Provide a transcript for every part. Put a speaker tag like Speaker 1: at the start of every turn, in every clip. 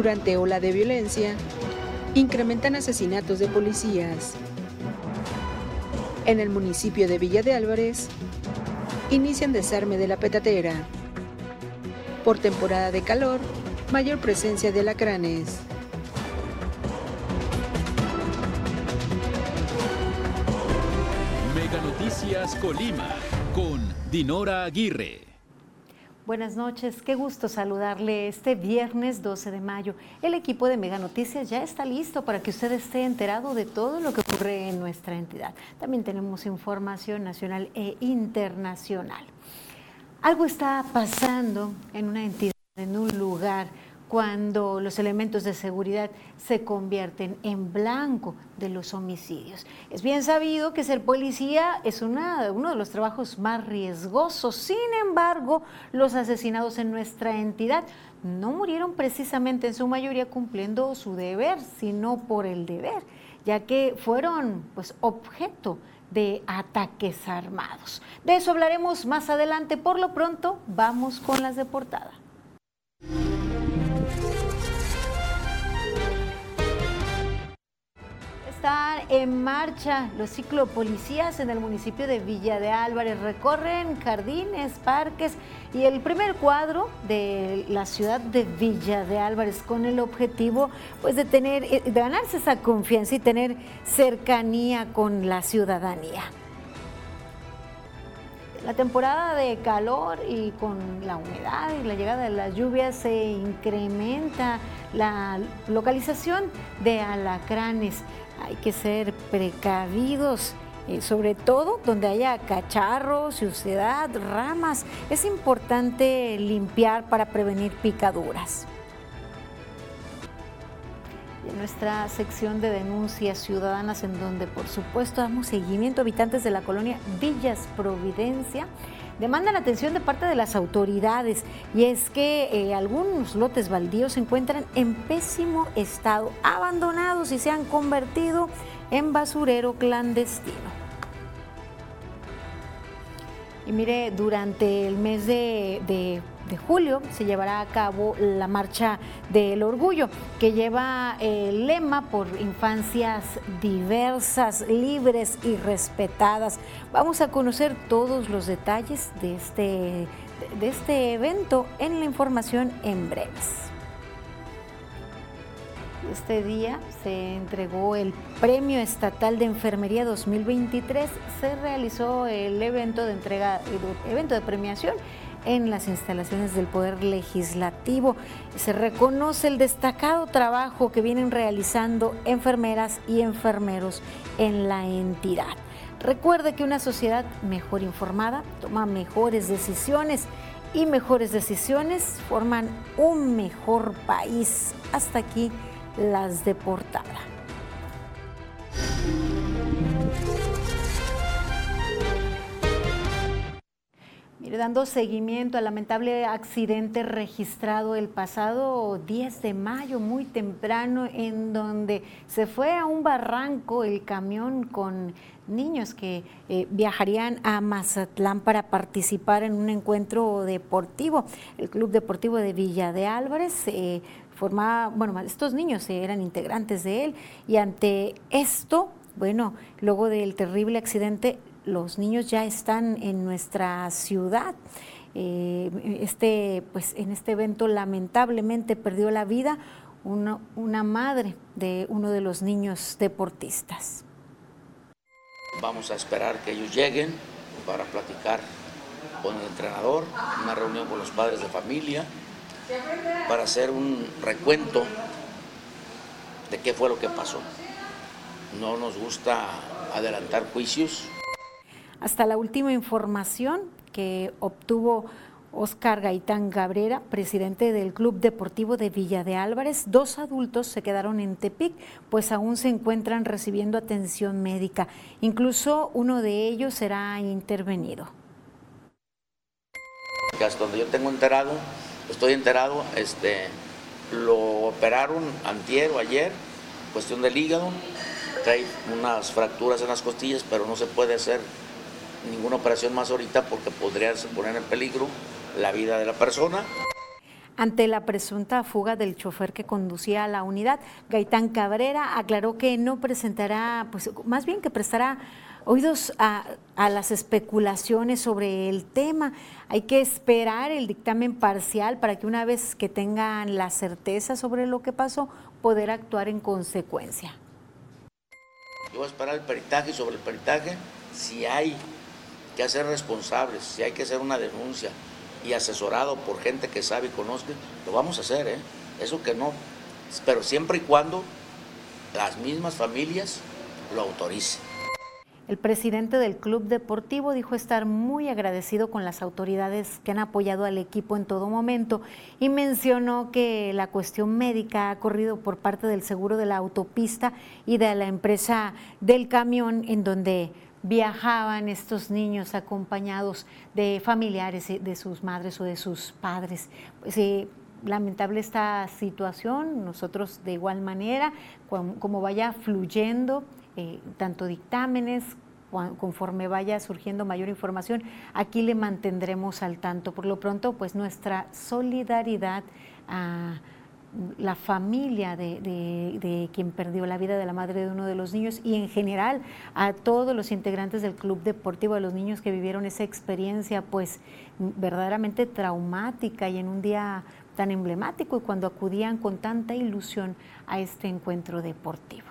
Speaker 1: Durante ola de violencia, incrementan asesinatos de policías. En el municipio de Villa de Álvarez, inician desarme de la petatera. Por temporada de calor, mayor presencia de alacranes.
Speaker 2: Mega Noticias Colima con Dinora Aguirre.
Speaker 3: Buenas noches, qué gusto saludarle este viernes 12 de mayo. El equipo de Mega Noticias ya está listo para que usted esté enterado de todo lo que ocurre en nuestra entidad. También tenemos información nacional e internacional. Algo está pasando en una entidad, en un lugar cuando los elementos de seguridad se convierten en blanco de los homicidios. Es bien sabido que ser policía es una, uno de los trabajos más riesgosos. Sin embargo, los asesinados en nuestra entidad no murieron precisamente en su mayoría cumpliendo su deber, sino por el deber, ya que fueron pues objeto de ataques armados. De eso hablaremos más adelante. Por lo pronto, vamos con las de portada. Están en marcha los ciclopolicías en el municipio de Villa de Álvarez. Recorren jardines, parques y el primer cuadro de la ciudad de Villa de Álvarez con el objetivo pues, de, tener, eh, de ganarse esa confianza y tener cercanía con la ciudadanía. La temporada de calor y con la humedad y la llegada de las lluvias se incrementa la localización de alacranes hay que ser precavidos, eh, sobre todo donde haya cacharros, suciedad, ramas. Es importante limpiar para prevenir picaduras. Nuestra sección de denuncias ciudadanas, en donde por supuesto damos seguimiento a habitantes de la colonia Villas Providencia, demandan atención de parte de las autoridades y es que eh, algunos lotes baldíos se encuentran en pésimo estado, abandonados y se han convertido en basurero clandestino. Y mire, durante el mes de julio se llevará a cabo la Marcha del Orgullo, que lleva el lema por infancias diversas, libres y respetadas. Vamos a conocer todos los detalles de este, de este evento en la información en breves. Este día se entregó el Premio Estatal de Enfermería 2023. Se realizó el evento de entrega, evento de premiación en las instalaciones del Poder Legislativo. Se reconoce el destacado trabajo que vienen realizando enfermeras y enfermeros en la entidad. Recuerde que una sociedad mejor informada toma mejores decisiones y mejores decisiones forman un mejor país. Hasta aquí las de portada. Dando seguimiento al lamentable accidente registrado el pasado 10 de mayo, muy temprano, en donde se fue a un barranco el camión con niños que eh, viajarían a Mazatlán para participar en un encuentro deportivo. El Club Deportivo de Villa de Álvarez eh, formaba, bueno, estos niños eran integrantes de él y ante esto, bueno, luego del terrible accidente, los niños ya están en nuestra ciudad. Eh, este, pues, en este evento lamentablemente perdió la vida una, madre de uno de los niños deportistas.
Speaker 4: Vamos a esperar que ellos lleguen para platicar con el entrenador, una reunión con los padres de familia, para hacer un recuento de qué fue lo que pasó. No nos gusta adelantar juicios,
Speaker 3: hasta la última información que obtuvo Oscar Gaitán Gabrera, presidente del Club Deportivo de Villa de Álvarez, dos adultos se quedaron en Tepic, pues aún se encuentran recibiendo atención médica. Incluso uno de ellos será intervenido.
Speaker 4: Hasta donde yo tengo enterado, estoy enterado, este, lo operaron antier o ayer, cuestión del hígado, trae unas fracturas en las costillas, pero no se puede hacer ninguna operación más ahorita porque podría poner en peligro la vida de la persona.
Speaker 3: ante la presunta fuga del chofer que conducía a la unidad. Gaitán Cabrera aclaró que no presentará, pues más bien que prestará oídos a, las especulaciones sobre el tema. Hay que esperar el dictamen parcial para que una vez que tengan la certeza sobre lo que pasó, poder actuar en consecuencia.
Speaker 4: Yo voy a esperar el peritaje sobre el peritaje si hay que hacer responsables, si hay que hacer una denuncia y asesorado por gente que sabe y conoce, lo vamos a hacer, ¿eh? Eso que no, pero siempre y cuando las mismas familias lo autoricen.
Speaker 3: El presidente del club deportivo dijo estar muy agradecido con las autoridades que han apoyado al equipo en todo momento y mencionó que la cuestión médica ha corrido por parte del seguro de la autopista y de la empresa del camión en donde viajaban estos niños acompañados de familiares de sus madres o de sus padres. Pues, eh, lamentable esta situación, nosotros de igual manera, como vaya fluyendo eh, tanto dictámenes, conforme vaya surgiendo mayor información, aquí le mantendremos al tanto. Por lo pronto, pues nuestra solidaridad a la familia de, quien perdió la vida de la madre de uno de los niños y en general a todos los integrantes del club deportivo, a los niños que vivieron esa experiencia pues verdaderamente traumática y en un día tan emblemático y cuando acudían con tanta ilusión a este encuentro deportivo.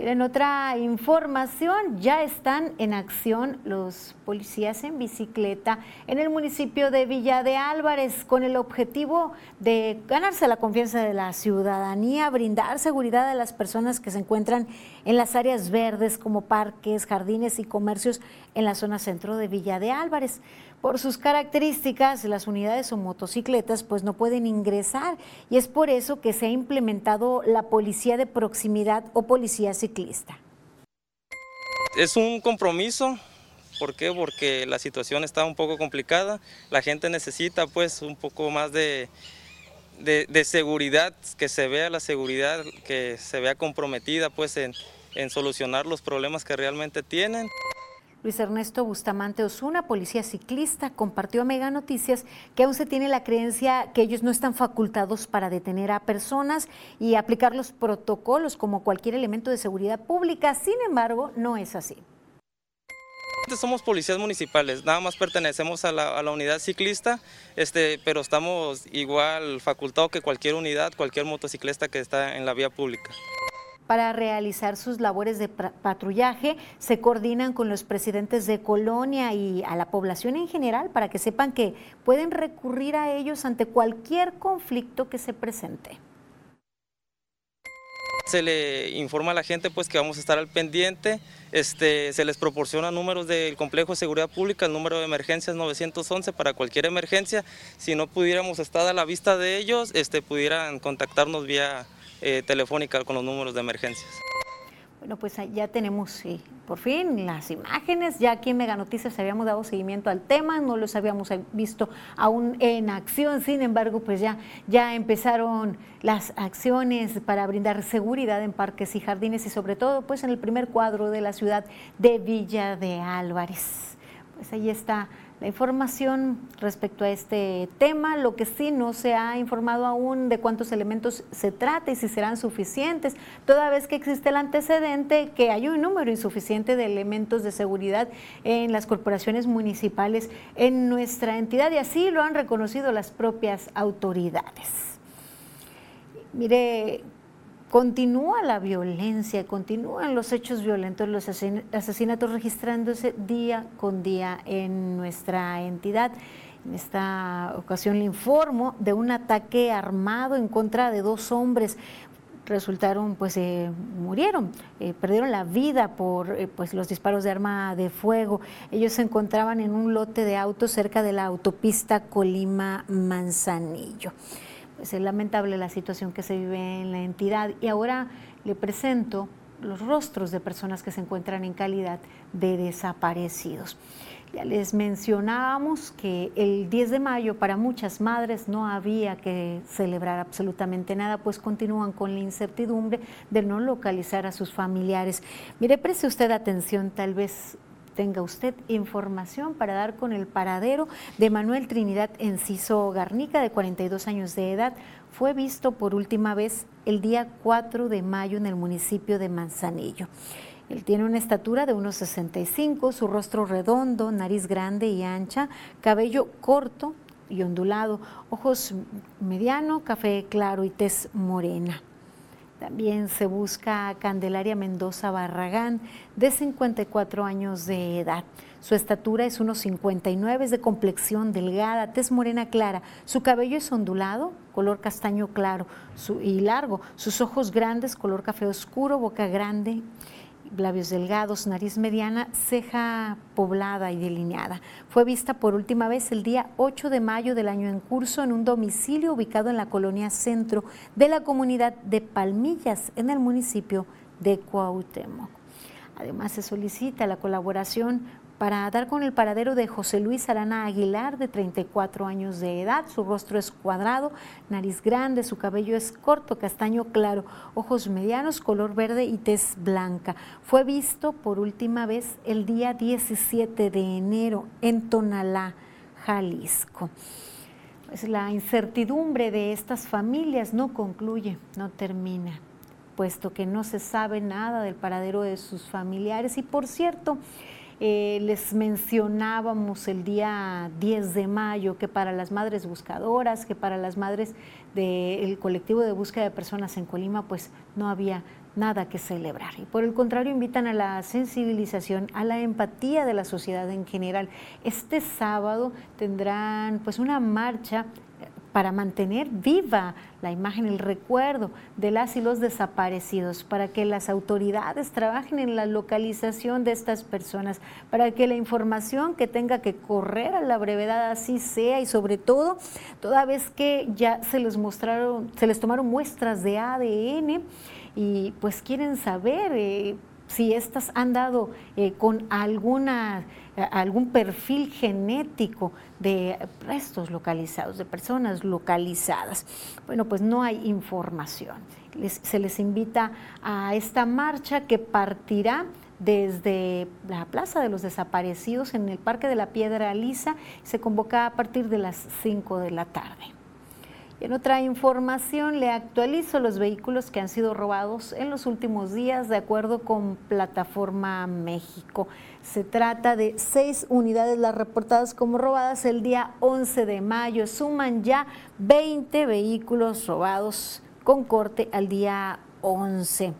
Speaker 3: En otra información, ya están en acción los policías en bicicleta en el municipio de Villa de Álvarez con el objetivo de ganarse la confianza de la ciudadanía, brindar seguridad a las personas que se encuentran en las áreas verdes como parques, jardines y comercios en la zona centro de Villa de Álvarez. Por sus características, las unidades o motocicletas pues no pueden ingresar y es por eso que se ha implementado la policía de proximidad o policía ciclista.
Speaker 5: Es un compromiso, ¿por qué? Porque la situación está un poco complicada, la gente necesita pues un poco más de, de, seguridad, que se vea la seguridad, que se vea comprometida pues en, en solucionar los problemas que realmente tienen.
Speaker 3: Luis Ernesto Bustamante Osuna, policía ciclista, compartió a Mega Noticias que aún se tiene la creencia que ellos no están facultados para detener a personas y aplicar los protocolos como cualquier elemento de seguridad pública. Sin embargo, no es así.
Speaker 5: Somos policías municipales, nada más pertenecemos a la, unidad ciclista, este, pero estamos igual facultados que cualquier unidad, cualquier motociclista que está en la vía pública
Speaker 3: para realizar sus labores de patrullaje. Se coordinan con los presidentes de colonia y a la población en general para que sepan que pueden recurrir a ellos ante cualquier conflicto que se presente.
Speaker 5: Se le informa a la gente pues que vamos a estar al pendiente, este, se les proporciona números del complejo de seguridad pública, el número de emergencias 911 para cualquier emergencia. Si no pudiéramos estar a la vista de ellos, este, pudieran contactarnos vía eh, telefónica con los números de emergencias.
Speaker 3: Bueno, pues ya tenemos por fin las imágenes. Ya aquí en Mega Noticias habíamos dado seguimiento al tema, no los habíamos visto aún en acción. Sin embargo, pues ya, ya empezaron las acciones para brindar seguridad en parques y jardines y sobre todo pues en el primer cuadro de la ciudad de Villa de Álvarez. Pues ahí está la información respecto a este tema. Lo que sí no se ha informado aún de cuántos elementos se trata y si serán suficientes, toda vez que existe el antecedente que hay un número insuficiente de elementos de seguridad en las corporaciones municipales en nuestra entidad y así lo han reconocido las propias autoridades. Mire, Continúa la violencia, continúan los hechos violentos, los asesinatos registrándose día con día en nuestra entidad. En esta ocasión le informo de un ataque armado en contra de dos hombres. Resultaron, pues, eh, murieron, eh, perdieron la vida por eh, pues, los disparos de arma de fuego. Ellos se encontraban en un lote de autos cerca de la autopista Colima-Manzanillo. Es lamentable la situación que se vive en la entidad y ahora le presento los rostros de personas que se encuentran en calidad de desaparecidos. Ya les mencionábamos que el 10 de mayo para muchas madres no había que celebrar absolutamente nada, pues continúan con la incertidumbre de no localizar a sus familiares. Mire, preste usted atención, tal vez tenga usted información para dar con el paradero de Manuel Trinidad Enciso Garnica, de 42 años de edad, fue visto por última vez el día 4 de mayo en el municipio de Manzanillo. Él tiene una estatura de unos 65, su rostro redondo, nariz grande y ancha, cabello corto y ondulado, ojos mediano, café claro y tez morena. También se busca a Candelaria Mendoza Barragán, de 54 años de edad. Su estatura es unos 59, es de complexión delgada, tez morena clara. Su cabello es ondulado, color castaño claro y largo. Sus ojos grandes, color café oscuro, boca grande labios delgados, nariz mediana, ceja poblada y delineada. Fue vista por última vez el día 8 de mayo del año en curso en un domicilio ubicado en la colonia centro de la comunidad de Palmillas, en el municipio de Cuauhtémoc. Además, se solicita la colaboración para dar con el paradero de José Luis Arana Aguilar, de 34 años de edad. Su rostro es cuadrado, nariz grande, su cabello es corto, castaño claro, ojos medianos, color verde y tez blanca. Fue visto por última vez el día 17 de enero en Tonalá, Jalisco. Pues la incertidumbre de estas familias no concluye, no termina, puesto que no se sabe nada del paradero de sus familiares. Y por cierto, eh, les mencionábamos el día 10 de mayo que para las madres buscadoras, que para las madres del colectivo de búsqueda de personas en Colima, pues no había nada que celebrar. Y por el contrario, invitan a la sensibilización, a la empatía de la sociedad en general. Este sábado tendrán pues una marcha para mantener viva la imagen, el recuerdo de las y los desaparecidos, para que las autoridades trabajen en la localización de estas personas, para que la información que tenga que correr a la brevedad así sea y sobre todo, toda vez que ya se les mostraron, se les tomaron muestras de ADN y pues quieren saber eh, si estas han dado eh, con alguna algún perfil genético de restos localizados, de personas localizadas. Bueno, pues no hay información. se les invita a esta marcha que partirá desde la Plaza de los Desaparecidos en el Parque de la Piedra Lisa. Se convoca a partir de las 5 de la tarde. En otra información le actualizo los vehículos que han sido robados en los últimos días de acuerdo con Plataforma México. Se trata de seis unidades las reportadas como robadas el día 11 de mayo. Suman ya 20 vehículos robados con corte al día 11.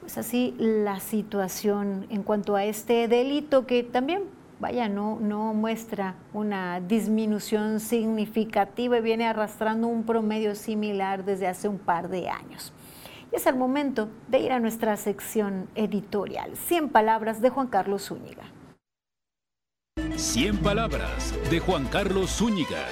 Speaker 3: Pues así la situación en cuanto a este delito que también vaya, no, no muestra una disminución significativa y viene arrastrando un promedio similar desde hace un par de años. Y es el momento de ir a nuestra sección editorial. 100 palabras de Juan Carlos Zúñiga.
Speaker 2: 100 palabras de Juan Carlos Zúñiga.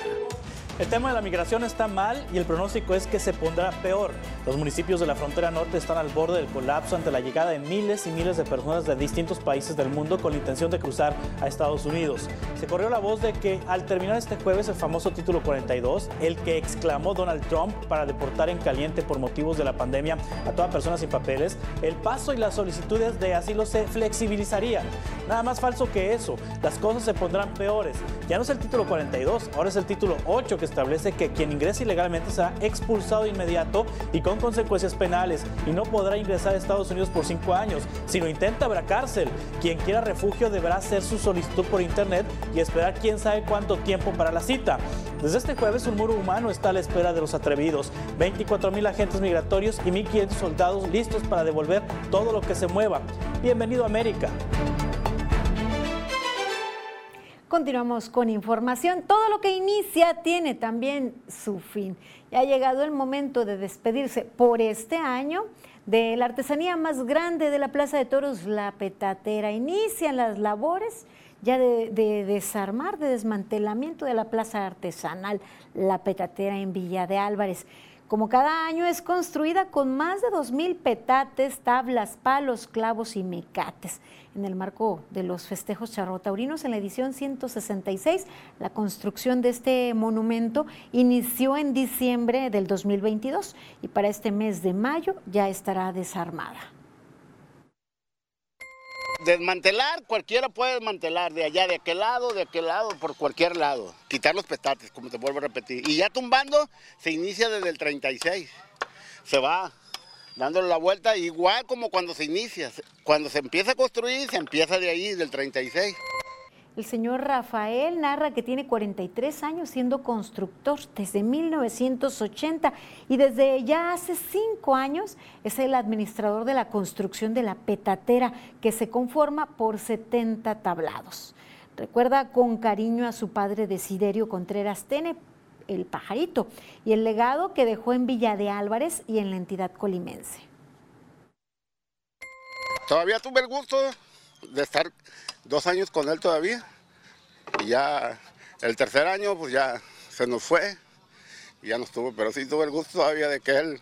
Speaker 6: El tema de la migración está mal y el pronóstico es que se pondrá peor. Los municipios de la frontera norte están al borde del colapso ante la llegada de miles y miles de personas de distintos países del mundo con la intención de cruzar a Estados Unidos. Se corrió la voz de que al terminar este jueves el famoso título 42, el que exclamó Donald Trump para deportar en caliente por motivos de la pandemia a toda persona sin papeles, el paso y las solicitudes de asilo se flexibilizarían. Nada más falso que eso, las cosas se pondrán peores. Ya no es el título 42, ahora es el título 8 que establece que quien ingrese ilegalmente será expulsado de inmediato y con consecuencias penales y no podrá ingresar a Estados Unidos por cinco años. Si lo intenta, habrá cárcel. Quien quiera refugio deberá hacer su solicitud por internet y esperar quién sabe cuánto tiempo para la cita. Desde este jueves, un muro humano está a la espera de los atrevidos. 24 mil agentes migratorios y 1.500 soldados listos para devolver todo lo que se mueva. Bienvenido a América.
Speaker 3: Continuamos con información. Todo lo que inicia tiene también su fin. Ya ha llegado el momento de despedirse por este año de la artesanía más grande de la Plaza de Toros, la petatera. Inician las labores ya de, de, desarmar, de desmantelamiento de la plaza artesanal, la petatera en Villa de Álvarez. Como cada año es construida con más de 2.000 petates, tablas, palos, clavos y mecates. En el marco de los festejos charrotaurinos, en la edición 166, la construcción de este monumento inició en diciembre del 2022 y para este mes de mayo ya estará desarmada.
Speaker 7: Desmantelar, cualquiera puede desmantelar, de allá, de aquel lado, de aquel lado, por cualquier lado. Quitar los petates, como te vuelvo a repetir. Y ya tumbando, se inicia desde el 36. Se va dándole la vuelta, igual como cuando se inicia. Cuando se empieza a construir, se empieza de ahí, del 36.
Speaker 3: El señor Rafael narra que tiene 43 años siendo constructor desde 1980 y desde ya hace cinco años es el administrador de la construcción de la petatera que se conforma por 70 tablados. Recuerda con cariño a su padre Desiderio Contreras Tene, el pajarito, y el legado que dejó en Villa de Álvarez y en la entidad colimense.
Speaker 7: Todavía tuve el gusto de estar dos años con él todavía. Y ya el tercer año, pues ya se nos fue y ya no estuvo. Pero sí tuve el gusto todavía de que él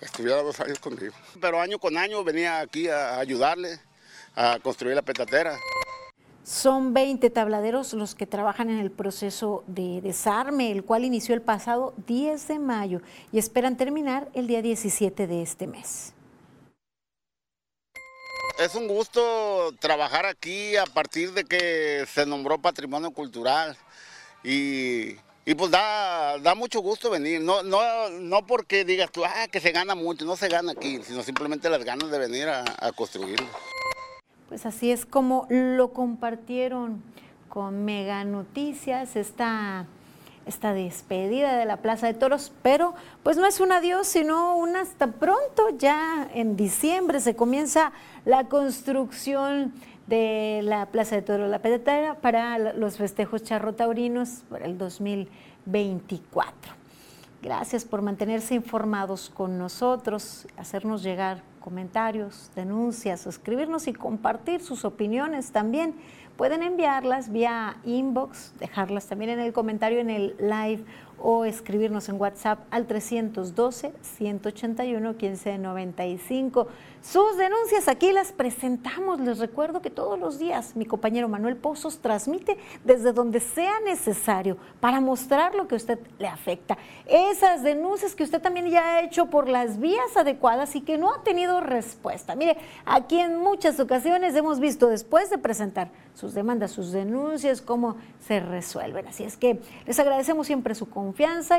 Speaker 7: estuviera dos años conmigo. Pero año con año venía aquí a ayudarle a construir la petatera.
Speaker 3: Son 20 tabladeros los que trabajan en el proceso de desarme, el cual inició el pasado 10 de mayo y esperan terminar el día 17 de este mes
Speaker 7: es un gusto trabajar aquí a partir de que se nombró patrimonio cultural y, pues da, da, mucho gusto venir, no, no, no porque digas tú, ah, que se gana mucho, no se gana aquí, sino simplemente las ganas de venir a, a construirlo.
Speaker 3: Pues así es como lo compartieron con Mega Noticias, esta esta despedida de la Plaza de Toros, pero pues no es un adiós, sino un hasta pronto. Ya en diciembre se comienza la construcción de la Plaza de Toros La Pedetera para los festejos charrotaurinos para el 2024. Gracias por mantenerse informados con nosotros, hacernos llegar comentarios, denuncias, escribirnos y compartir sus opiniones también. Pueden enviarlas vía inbox, dejarlas también en el comentario en el live o escribirnos en WhatsApp al 312-181-1595. Sus denuncias aquí las presentamos. Les recuerdo que todos los días mi compañero Manuel Pozos transmite desde donde sea necesario para mostrar lo que a usted le afecta. Esas denuncias que usted también ya ha hecho por las vías adecuadas y que no ha tenido respuesta. Mire, aquí en muchas ocasiones hemos visto después de presentar sus demandas, sus denuncias, cómo se resuelven. Así es que les agradecemos siempre su confianza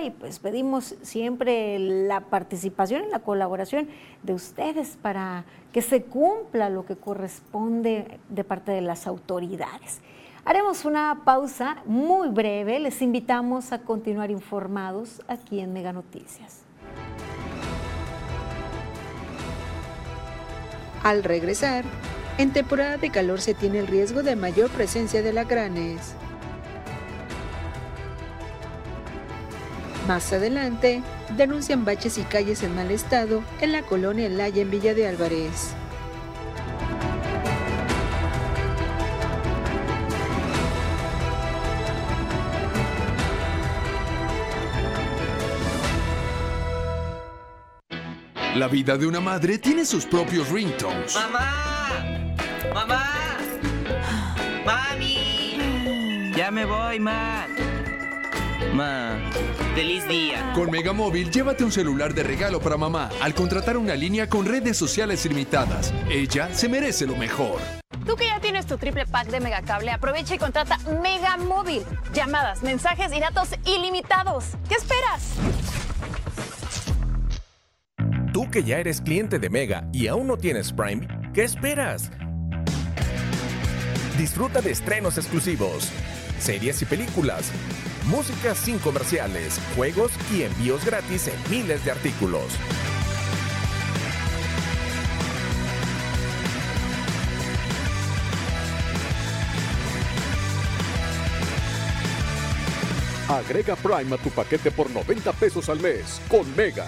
Speaker 3: y pues pedimos siempre la participación y la colaboración de ustedes para que se cumpla lo que corresponde de parte de las autoridades. Haremos una pausa muy breve. Les invitamos a continuar informados aquí en Mega Noticias.
Speaker 1: Al regresar, en temporada de calor se tiene el riesgo de mayor presencia de lacranes. Más adelante, denuncian baches y calles en mal estado en la colonia Laya en Villa de Álvarez.
Speaker 8: La vida de una madre tiene sus propios ringtones.
Speaker 9: ¡Mamá! ¡Mamá! ¡Mami! Ya me voy, ma. Ma. ¡Feliz día!
Speaker 8: Con Megamóvil, llévate un celular de regalo para mamá al contratar una línea con redes sociales ilimitadas. Ella se merece lo mejor.
Speaker 10: Tú que ya tienes tu triple pack de Megacable, aprovecha y contrata Megamóvil. Llamadas, mensajes y datos ilimitados. ¿Qué esperas?
Speaker 11: Tú que ya eres cliente de Mega y aún no tienes Prime, ¿qué esperas? Disfruta de estrenos exclusivos, series y películas música sin comerciales, juegos y envíos gratis en miles de artículos.
Speaker 12: Agrega Prime a tu paquete por 90 pesos al mes con Mega.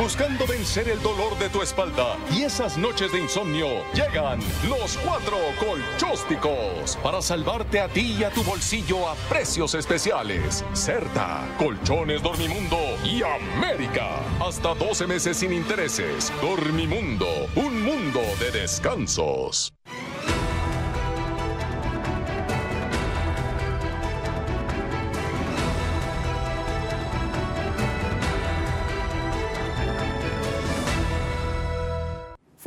Speaker 13: Buscando vencer el dolor de tu espalda y esas noches de insomnio, llegan los cuatro colchósticos para salvarte a ti y a tu bolsillo a precios especiales. Certa, Colchones Dormimundo y América. Hasta 12 meses sin intereses. Dormimundo, un mundo de descansos.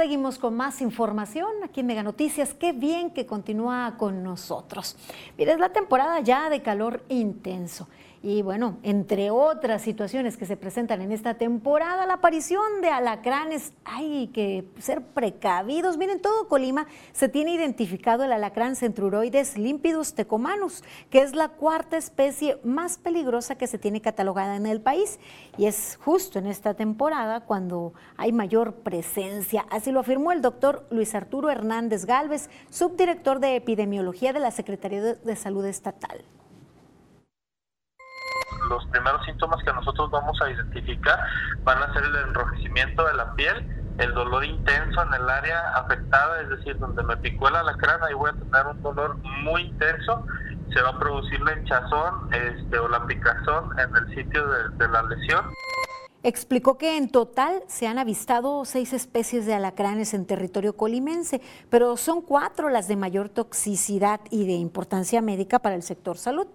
Speaker 3: Seguimos con más información aquí en Mega Noticias. Qué bien que continúa con nosotros. Mira, es la temporada ya de calor intenso. Y bueno, entre otras situaciones que se presentan en esta temporada, la aparición de alacranes, hay que ser precavidos. Miren, todo Colima se tiene identificado el alacrán centruroides límpidus tecomanus, que es la cuarta especie más peligrosa que se tiene catalogada en el país. Y es justo en esta temporada cuando hay mayor presencia. Así lo afirmó el doctor Luis Arturo Hernández Galvez, subdirector de epidemiología de la Secretaría de Salud Estatal
Speaker 14: los primeros síntomas que nosotros vamos a identificar van a ser el enrojecimiento de la piel, el dolor intenso en el área afectada, es decir, donde me picó el alacrán, ahí voy a tener un dolor muy intenso, se va a producir la hinchazón este, o la picazón en el sitio de la lesión.
Speaker 3: Explicó que en total se han avistado seis especies de alacranes en territorio colimense, pero son cuatro las de mayor toxicidad y de importancia médica para el sector salud.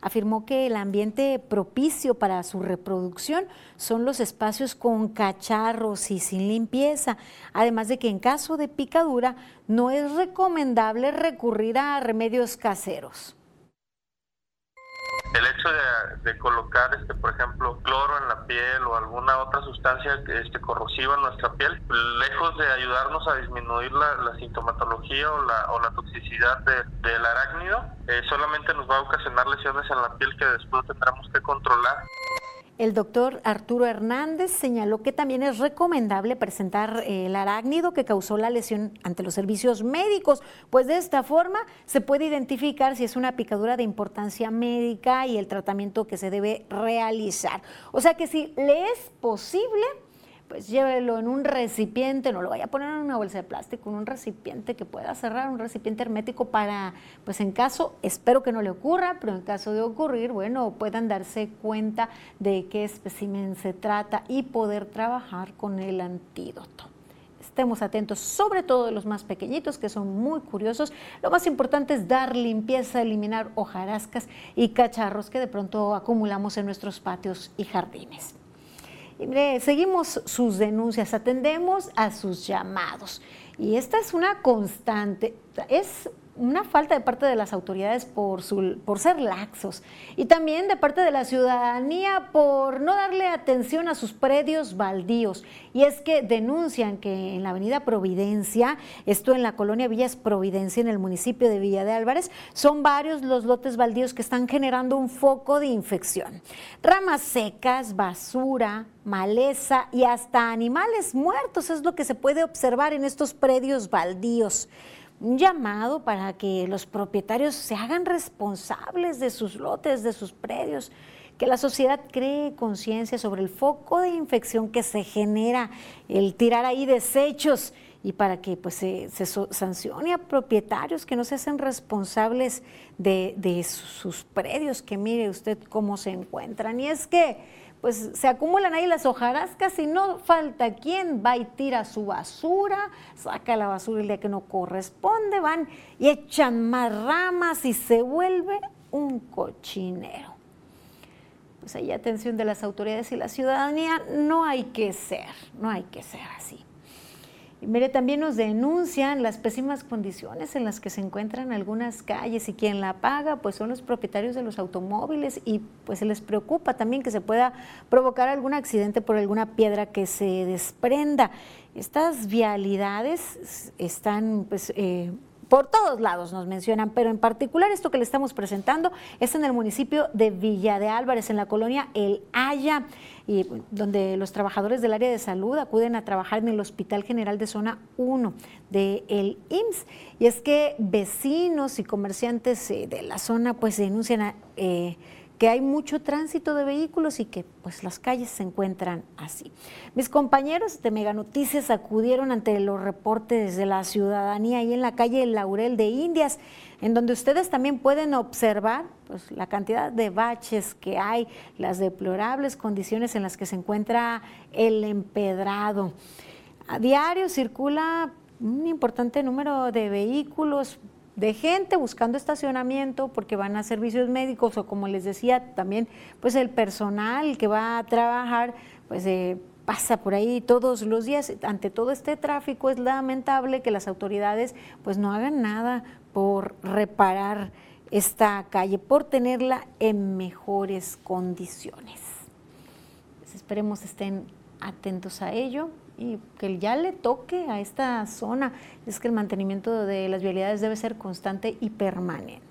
Speaker 3: Afirmó que el ambiente propicio para su reproducción son los espacios con cacharros y sin limpieza, además de que en caso de picadura no es recomendable recurrir a remedios caseros
Speaker 14: el hecho de, colocar, este, por ejemplo, cloro en la piel o alguna otra sustancia este, corrosiva en nuestra piel, lejos de ayudarnos a disminuir la, sintomatología o la, o la toxicidad del arácnido, eh, solamente nos va a ocasionar lesiones en la piel que después tendremos que controlar.
Speaker 3: El doctor Arturo Hernández señaló que también es recomendable presentar el arácnido que causó la lesión ante los servicios médicos, pues de esta forma se puede identificar si es una picadura de importancia médica y el tratamiento que se debe realizar. O sea que si le es posible, pues llévelo en un recipiente, no lo vaya a poner en una bolsa de plástico, en un recipiente que pueda cerrar, un recipiente hermético para, pues en caso, espero que no le ocurra, pero en caso de ocurrir, bueno, puedan darse cuenta de qué espécimen se trata y poder trabajar con el antídoto. Estemos atentos, sobre todo de los más pequeñitos, que son muy curiosos. Lo más importante es dar limpieza, eliminar hojarascas y cacharros que de pronto acumulamos en nuestros patios y jardines. Seguimos sus denuncias, atendemos a sus llamados. Y esta es una constante. Es una falta de parte de las autoridades por, ser laxos y también de parte de la ciudadanía por no darle atención a sus predios baldíos. Y es que denuncian que en la avenida Providencia, esto en la colonia Villas Providencia, en el municipio de Villa de Álvarez, son varios los lotes baldíos que están generando un foco de infección. Ramas secas, basura, maleza y hasta animales muertos es lo que se puede observar en estos predios baldíos un llamado para que los propietarios se hagan responsables de sus lotes, de sus predios, que la sociedad cree conciencia sobre el foco de infección que se genera, el tirar ahí desechos y para que pues, se, sancione a propietarios que no se hacen responsables de, de sus predios, que mire usted cómo se encuentran. Y es que pues se acumulan ahí las hojarascas y no falta quien va y tira su basura, saca la basura el día que no corresponde, van y echan más ramas y se vuelve un cochinero. Pues ahí atención de las autoridades y la ciudadanía, no hay que ser, no hay que ser así. Mire, también nos denuncian las pésimas condiciones en las que se encuentran algunas calles y quien la paga pues son los propietarios de los automóviles y pues se les preocupa también que se pueda provocar algún accidente por alguna piedra que se desprenda. Estas vialidades están pues eh, por todos lados nos mencionan, pero en particular esto que le estamos presentando es en el municipio de Villa de Álvarez, en la colonia El Haya, y donde los trabajadores del área de salud acuden a trabajar en el Hospital General de Zona 1 de el IMSS. Y es que vecinos y comerciantes eh, de la zona pues denuncian eh, que hay mucho tránsito de vehículos y que pues las calles se encuentran así. Mis compañeros de Mega Noticias acudieron ante los reportes de la ciudadanía ahí en la calle Laurel de Indias, en donde ustedes también pueden observar pues, la cantidad de baches que hay, las deplorables condiciones en las que se encuentra el empedrado. A diario circula un importante número de vehículos de gente buscando estacionamiento porque van a servicios médicos o como les decía también pues el personal que va a trabajar pues eh, pasa por ahí todos los días. Ante todo este tráfico es lamentable que las autoridades pues no hagan nada por reparar esta calle por tenerla en mejores condiciones. Pues esperemos estén atentos a ello y que ya le toque a esta zona es que el mantenimiento de las vialidades debe ser constante y permanente.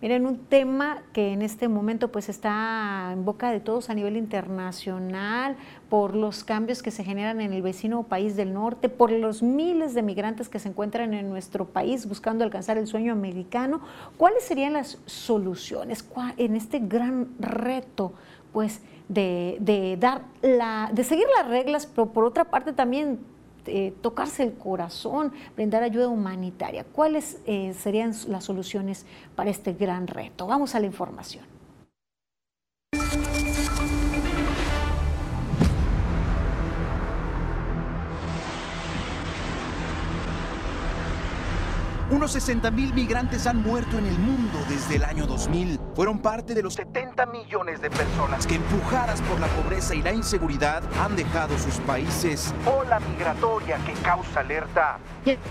Speaker 3: Miren, un tema que en este momento pues está en boca de todos a nivel internacional por los cambios que se generan en el vecino país del norte, por los miles de migrantes que se encuentran en nuestro país buscando alcanzar el sueño americano. ¿Cuáles serían las soluciones en este gran reto? Pues de, dar la, de seguir las reglas, pero por otra parte también eh, tocarse el corazón, brindar ayuda humanitaria. ¿Cuáles eh, serían las soluciones para este gran reto? Vamos a la información.
Speaker 15: Unos 60 mil migrantes han muerto en el mundo desde el año 2000. Fueron parte de los 70 millones de personas que empujadas por la pobreza y la inseguridad han dejado sus países. Ola migratoria que causa alerta.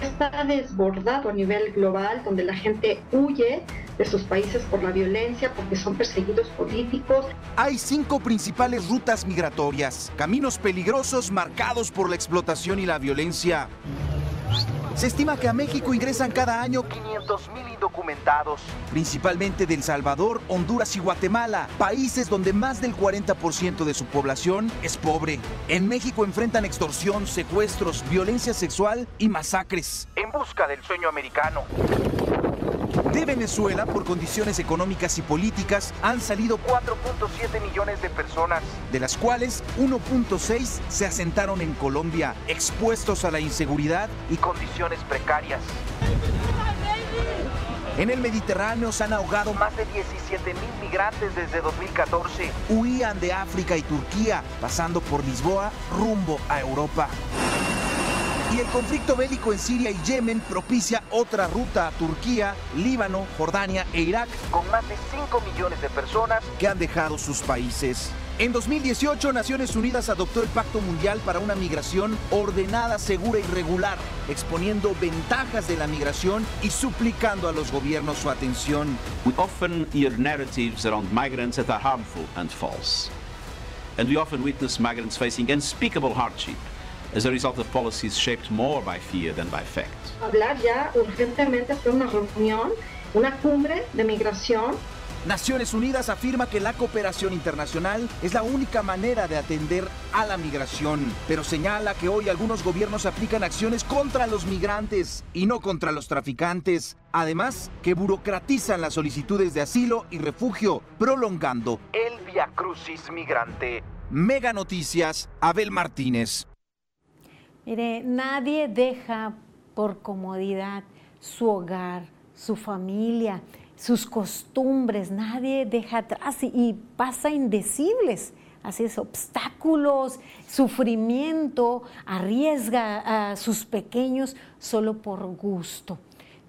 Speaker 16: Está desbordado a nivel global, donde la gente huye de sus países por la violencia, porque son perseguidos políticos.
Speaker 15: Hay cinco principales rutas migratorias, caminos peligrosos marcados por la explotación y la violencia. Se estima que a México ingresan cada año 500 mil indocumentados, principalmente de El Salvador, Honduras y Guatemala, países donde más del 40% de su población es pobre. En México enfrentan extorsión, secuestros, violencia sexual y masacres. En busca del sueño americano. De Venezuela, por condiciones económicas y políticas, han salido 4.7 millones de personas, de las cuales 1.6 se asentaron en Colombia, expuestos a la inseguridad y condiciones precarias. En el Mediterráneo se han ahogado más de 17 mil migrantes desde 2014. Huían de África y Turquía, pasando por Lisboa rumbo a Europa. Y el conflicto bélico en Siria y Yemen propicia otra ruta a Turquía, Líbano, Jordania e Irak, con más de 5 millones de personas que han dejado sus países. En 2018, Naciones Unidas adoptó el Pacto Mundial para una migración ordenada, segura y regular, exponiendo ventajas de la migración y suplicando a los gobiernos su atención.
Speaker 17: We often hear narratives around migrants that are harmful and false. And we often witness migrants facing unspeakable hardship as a result of policies shaped more by fear than by fact.
Speaker 16: Hablar ya urgentemente sobre una reunión, una cumbre de migración.
Speaker 15: Naciones Unidas afirma que la cooperación internacional es la única manera de atender a la migración, pero señala que hoy algunos gobiernos aplican acciones contra los migrantes y no contra los traficantes. Además, que burocratizan las solicitudes de asilo y refugio, prolongando el via crucis migrante. Mega Noticias, Abel Martínez.
Speaker 3: Mire, nadie deja por comodidad su hogar, su familia, sus costumbres, nadie deja atrás y, pasa indecibles. Así es, obstáculos, sufrimiento, arriesga a sus pequeños solo por gusto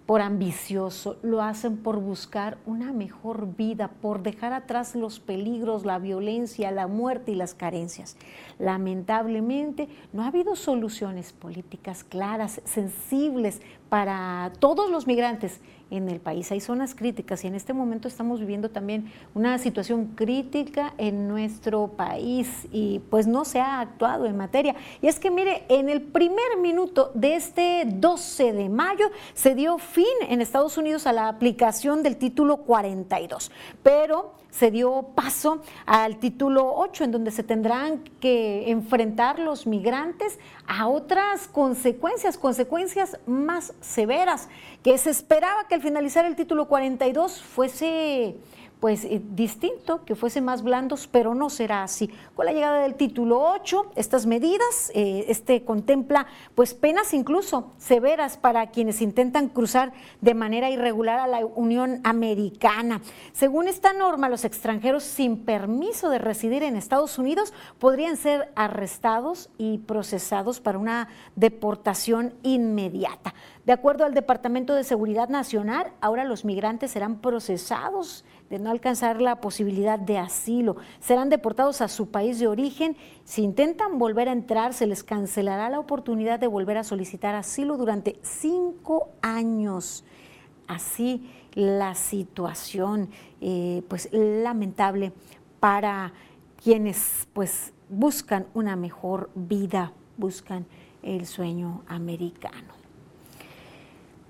Speaker 3: por ambicioso, lo hacen por buscar una mejor vida, por dejar atrás los peligros, la violencia, la muerte y las carencias. Lamentablemente, no ha habido soluciones políticas claras, sensibles para todos los migrantes en el país. Hay zonas críticas y en este momento estamos viviendo también una situación crítica en nuestro país y pues no se ha actuado en materia. Y es que mire, en el primer minuto de este 12 de mayo se dio fin en Estados Unidos a la aplicación del título 42, pero se dio paso al título 8, en donde se tendrán que enfrentar los migrantes a otras consecuencias, consecuencias más severas, que se esperaba que al finalizar el título 42 fuese pues eh, distinto, que fuese más blandos, pero no será así. Con la llegada del título 8, estas medidas, eh, este contempla pues penas incluso severas para quienes intentan cruzar de manera irregular a la Unión Americana. Según esta norma, los extranjeros sin permiso de residir en Estados Unidos podrían ser arrestados y procesados para una deportación inmediata. De acuerdo al Departamento de Seguridad Nacional, ahora los migrantes serán procesados de no alcanzar la posibilidad de asilo. Serán deportados a su país de origen. Si intentan volver a entrar, se les cancelará la oportunidad de volver a solicitar asilo durante cinco años. Así la situación, eh, pues lamentable para quienes pues buscan una mejor vida, buscan el sueño americano.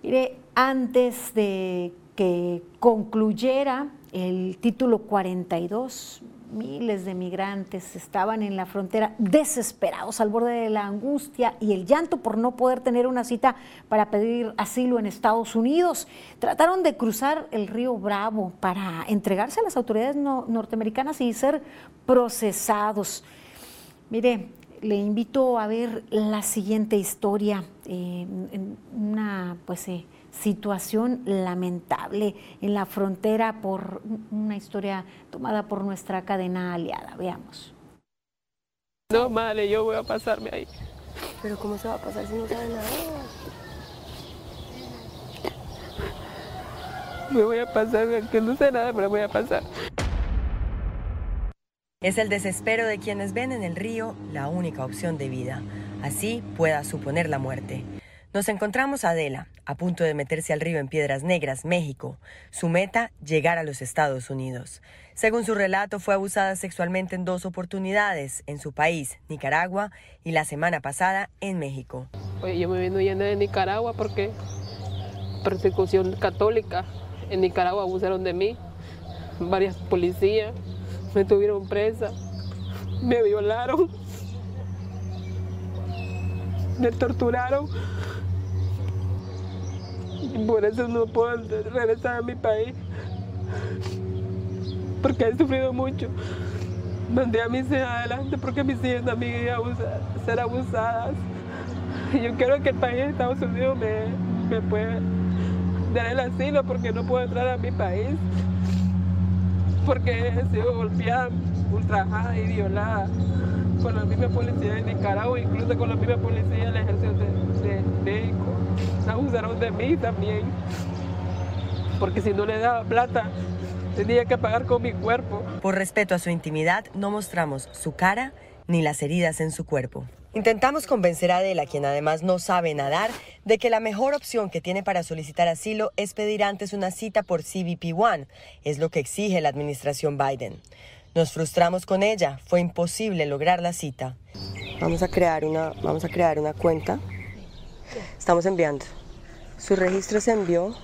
Speaker 3: Mire, antes de que concluyera el título 42, miles de migrantes estaban en la frontera desesperados al borde de la angustia y el llanto por no poder tener una cita para pedir asilo en Estados Unidos. Trataron de cruzar el río Bravo para entregarse a las autoridades norteamericanas y ser procesados. Mire, le invito a ver la siguiente historia, eh, una pues eh, situación lamentable en la frontera por una historia tomada por nuestra cadena aliada. Veamos.
Speaker 18: No, madre, yo voy a pasarme ahí.
Speaker 19: Pero ¿cómo se va a pasar si no sabe nada?
Speaker 18: Me voy a pasar, que no sé nada, pero voy a pasar.
Speaker 19: Es el desespero de quienes ven en el río la única opción de vida. Así pueda suponer la muerte. Nos encontramos a Adela, a punto de meterse al río en Piedras Negras, México. Su meta, llegar a los Estados Unidos. Según su relato, fue abusada sexualmente en dos oportunidades, en su país, Nicaragua, y la semana pasada en México.
Speaker 18: Yo me vino yendo de Nicaragua porque persecución católica. En Nicaragua abusaron de mí, varias policías, me tuvieron presa, me violaron, me torturaron por eso no puedo regresar a mi país. Porque he sufrido mucho. Mandé a mis hijas adelante porque mis hijas también iban a ser abusadas. Yo quiero que el país de Estados Unidos me, me pueda dar el asilo porque no puedo entrar a mi país. Porque he sido golpeada, ultrajada y violada con la misma policía de Nicaragua, incluso con la misma policía del ejército de, de México abusaron de mí también. Porque si no le daba plata, tenía que pagar con mi cuerpo.
Speaker 19: Por respeto a su intimidad, no mostramos su cara ni las heridas en su cuerpo. Intentamos convencer a Adela, quien además no sabe nadar, de que la mejor opción que tiene para solicitar asilo es pedir antes una cita por CBP One. Es lo que exige la administración Biden. Nos frustramos con ella, fue imposible lograr la cita. Vamos a crear una, vamos a crear una cuenta Estamos enviando. Su registro se envió.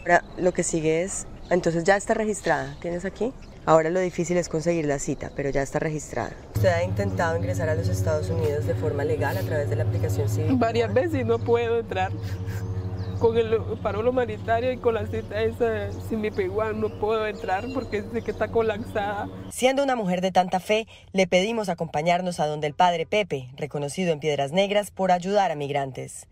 Speaker 19: Ahora lo que sigue es, entonces ya está registrada. ¿Tienes aquí? Ahora lo difícil es conseguir la cita, pero ya está registrada. ¿Usted ha intentado ingresar a los Estados Unidos de forma legal a través de la aplicación civil?
Speaker 18: Varias veces y no puedo entrar. Con el paro humanitario y con la cita esa sin mi igual no puedo entrar porque sé que está colapsada.
Speaker 19: Siendo una mujer de tanta fe, le pedimos acompañarnos a donde el padre Pepe, reconocido en Piedras Negras por ayudar a migrantes.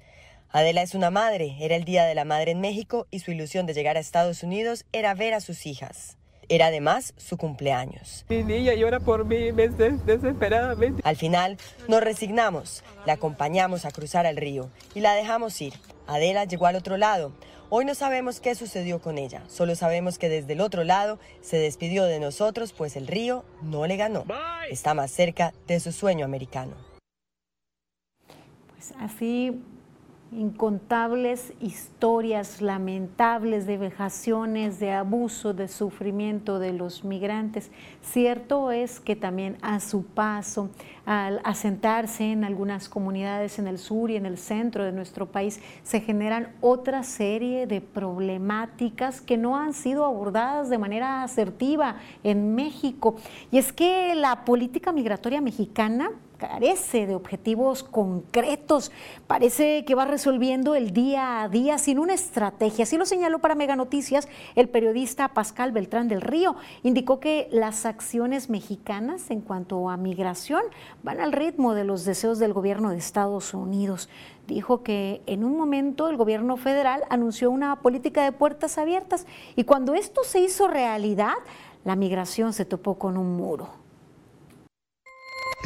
Speaker 19: Adela es una madre, era el Día de la Madre en México y su ilusión de llegar a Estados Unidos era ver a sus hijas. Era además su cumpleaños.
Speaker 18: Mi niña llora por mí desesperadamente.
Speaker 19: Al final nos resignamos, la acompañamos a cruzar el río y la dejamos ir. Adela llegó al otro lado. Hoy no sabemos qué sucedió con ella, solo sabemos que desde el otro lado se despidió de nosotros pues el río no le ganó. Está más cerca de su sueño americano.
Speaker 3: Pues así incontables historias lamentables de vejaciones, de abuso, de sufrimiento de los migrantes. Cierto es que también a su paso, al asentarse en algunas comunidades en el sur y en el centro de nuestro país, se generan otra serie de problemáticas que no han sido abordadas de manera asertiva en México. Y es que la política migratoria mexicana carece de objetivos concretos. Parece que va resolviendo el día a día sin una estrategia. Así lo señaló para Mega Noticias el periodista Pascal Beltrán del Río. Indicó que las acciones mexicanas en cuanto a migración van al ritmo de los deseos del gobierno de Estados Unidos. Dijo que en un momento el gobierno federal anunció una política de puertas abiertas y cuando esto se hizo realidad, la migración se topó con un muro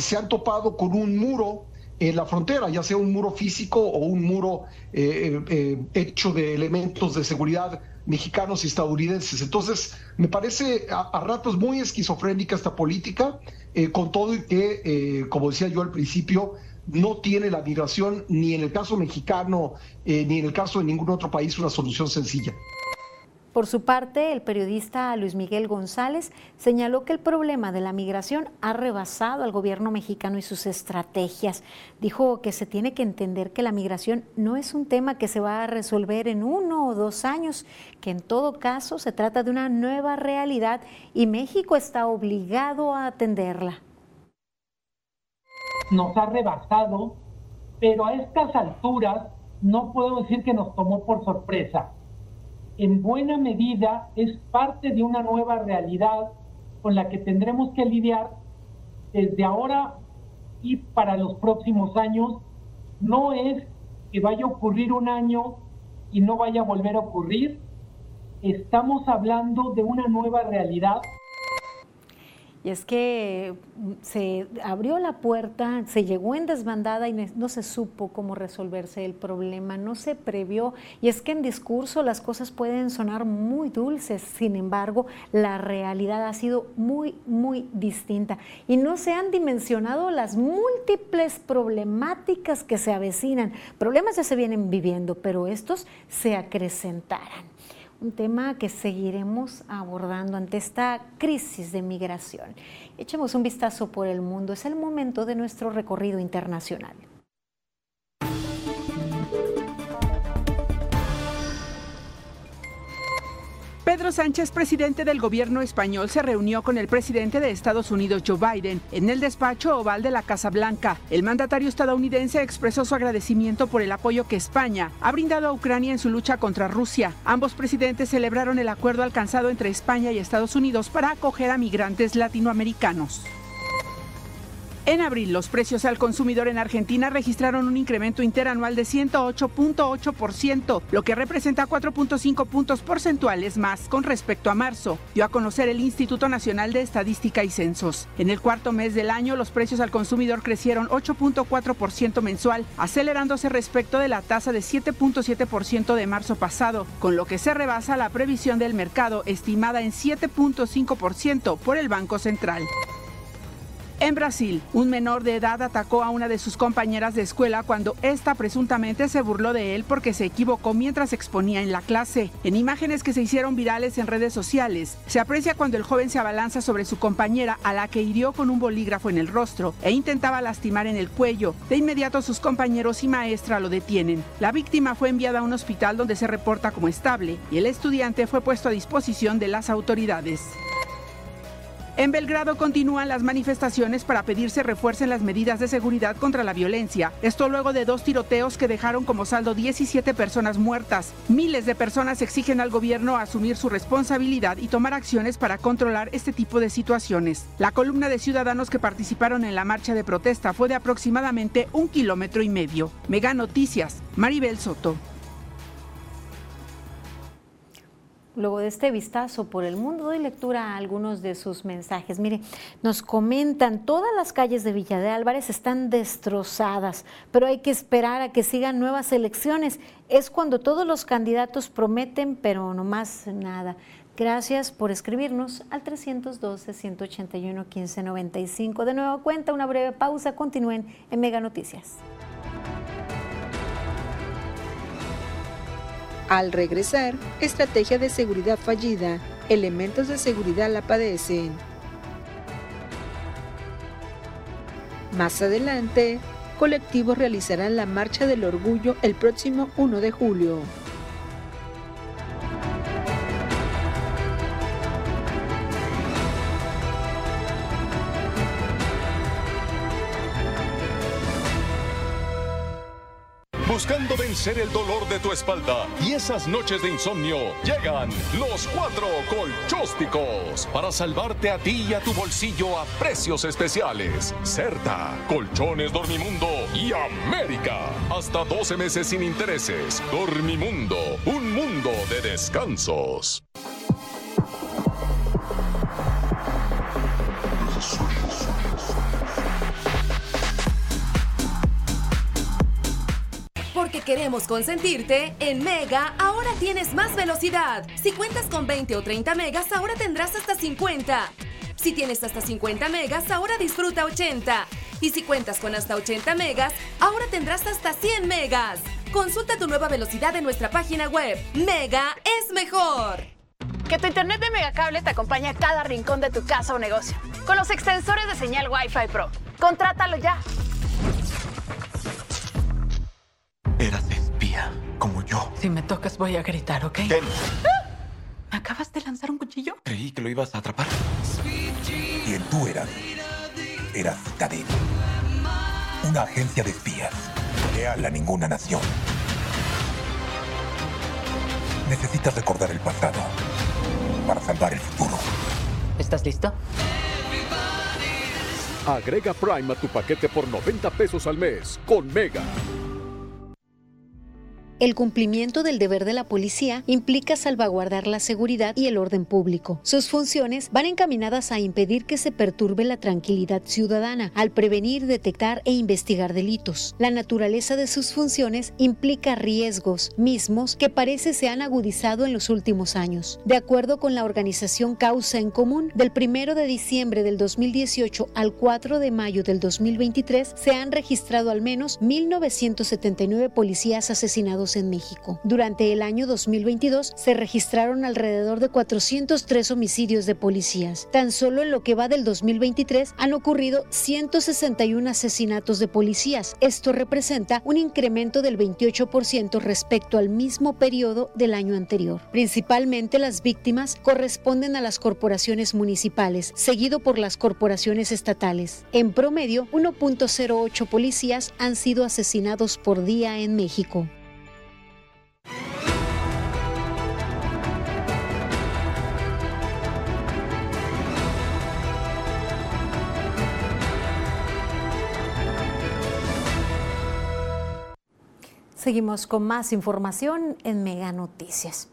Speaker 20: se han topado con un muro en la frontera, ya sea un muro físico o un muro eh, eh, hecho de elementos de seguridad mexicanos y estadounidenses. Entonces, me parece a, ratos muy esquizofrénica esta política, eh, con todo y que, como decía yo al principio, no tiene la migración ni en el caso mexicano ni en el caso de ningún otro país una solución sencilla.
Speaker 3: Por su parte, el periodista Luis Miguel González señaló que el problema de la migración ha rebasado al gobierno mexicano y sus estrategias. Dijo que se tiene que entender que la migración no es un tema que se va a resolver en uno o dos años, que en todo caso se trata de una nueva realidad y México está obligado a atenderla.
Speaker 21: Nos ha rebasado, pero a estas alturas no puedo decir que nos tomó por sorpresa en buena medida es parte de una nueva realidad con la que tendremos que lidiar desde ahora y para los próximos años. No es que vaya a ocurrir un año y no vaya a volver a ocurrir. Estamos hablando de una nueva realidad
Speaker 3: y es que mm, se abrió la puerta, se llegó en desbandada y no se supo cómo resolverse el problema, no se previó. Y es que en discurso las cosas pueden sonar muy dulces, sin embargo, la realidad ha sido muy, muy distinta. Y no se han dimensionado las múltiples problemáticas que se avecinan. Problemas ya se vienen viviendo, pero estos se acrecentarán un tema que seguiremos abordando ante esta crisis de migración. Echemos un vistazo por el mundo. Es el momento de nuestro recorrido internacional.
Speaker 22: Pedro Sánchez, presidente del gobierno español, se reunió con el presidente de Estados Unidos, Joe Biden, en el despacho oval de la Casa Blanca. El mandatario estadounidense expresó su agradecimiento por el apoyo que España ha brindado a Ucrania en su lucha contra Rusia. Ambos presidentes celebraron el acuerdo alcanzado entre España y Estados Unidos para acoger a migrantes latinoamericanos. En abril, los precios al consumidor en Argentina registraron un incremento interanual de 108.8%, lo que representa 4.5 puntos porcentuales más con respecto a marzo, dio a conocer el Instituto Nacional de Estadística y Censos. En el cuarto mes del año, los precios al consumidor crecieron 8.4% mensual, acelerándose respecto de la tasa de 7.7% de marzo pasado, con lo que se rebasa la previsión del mercado estimada en 7.5% por el Banco Central. En Brasil, un menor de edad atacó a una de sus compañeras de escuela cuando ésta presuntamente se burló de él porque se equivocó mientras exponía en la clase. En imágenes que se hicieron virales en redes sociales, se aprecia cuando el joven se abalanza sobre su compañera a la que hirió con un bolígrafo en el rostro e intentaba lastimar en el cuello. De inmediato sus compañeros y maestra lo detienen. La víctima fue enviada a un hospital donde se reporta como estable y el estudiante fue puesto a disposición de las autoridades. En Belgrado continúan las manifestaciones para pedir se refuercen las medidas de seguridad contra la violencia. Esto luego de dos tiroteos que dejaron como saldo 17 personas muertas. Miles de personas exigen al gobierno asumir su responsabilidad y tomar acciones para controlar este tipo de situaciones. La columna de ciudadanos que participaron en la marcha de protesta fue de aproximadamente un kilómetro y medio. Mega Noticias, Maribel Soto.
Speaker 3: Luego de este vistazo por el mundo, doy lectura a algunos de sus mensajes. Mire, nos comentan, todas las calles de Villa de Álvarez están destrozadas, pero hay que esperar a que sigan nuevas elecciones. Es cuando todos los candidatos prometen, pero no más nada. Gracias por escribirnos al 312-181-1595. De nuevo cuenta, una breve pausa. Continúen en Mega Noticias.
Speaker 1: Al regresar, estrategia de seguridad fallida, elementos de seguridad la padecen. Más adelante, colectivos realizarán la Marcha del Orgullo el próximo 1 de julio.
Speaker 13: Buscando vencer el dolor de tu espalda y esas noches de insomnio, llegan los cuatro colchósticos para salvarte a ti y a tu bolsillo a precios especiales. Certa, Colchones Dormimundo y América. Hasta 12 meses sin intereses. Dormimundo, un mundo de descansos.
Speaker 23: Queremos consentirte, en Mega ahora tienes más velocidad. Si cuentas con 20 o 30 megas, ahora tendrás hasta 50. Si tienes hasta 50 megas, ahora disfruta 80. Y si cuentas con hasta 80 megas, ahora tendrás hasta 100 megas. Consulta tu nueva velocidad en nuestra página web. Mega es mejor.
Speaker 10: Que tu internet de Megacable te acompañe a cada rincón de tu casa o negocio. Con los extensores de señal Wi-Fi Pro. Contrátalo ya.
Speaker 24: Como yo.
Speaker 25: Si me tocas voy a gritar, ¿ok?
Speaker 24: ¿Qué?
Speaker 25: ¿Me acabas de lanzar un cuchillo?
Speaker 24: Creí que lo ibas a atrapar. Quien tú eras, era Citadel. Una agencia de espías, leal a ninguna nación. Necesitas recordar el pasado para salvar el futuro.
Speaker 25: ¿Estás listo?
Speaker 12: Agrega Prime a tu paquete por 90 pesos al mes con Mega.
Speaker 1: El cumplimiento del deber de la policía implica salvaguardar la seguridad y el orden público. Sus funciones van encaminadas a impedir que se perturbe la tranquilidad ciudadana, al prevenir, detectar e investigar delitos. La naturaleza de sus funciones implica riesgos mismos que parece se han agudizado en los últimos años. De acuerdo con la organización Causa en Común, del 1 de diciembre del 2018 al 4 de mayo del 2023 se han registrado al menos 1.979 policías asesinados en México. Durante el año 2022 se registraron alrededor de 403 homicidios de policías. Tan solo en lo que va del 2023 han ocurrido 161 asesinatos de policías. Esto representa un incremento del 28% respecto al mismo periodo del año anterior. Principalmente las víctimas corresponden a las corporaciones municipales, seguido por las corporaciones estatales. En promedio, 1.08 policías han sido asesinados por día en México.
Speaker 3: Seguimos con más información en Mega Noticias.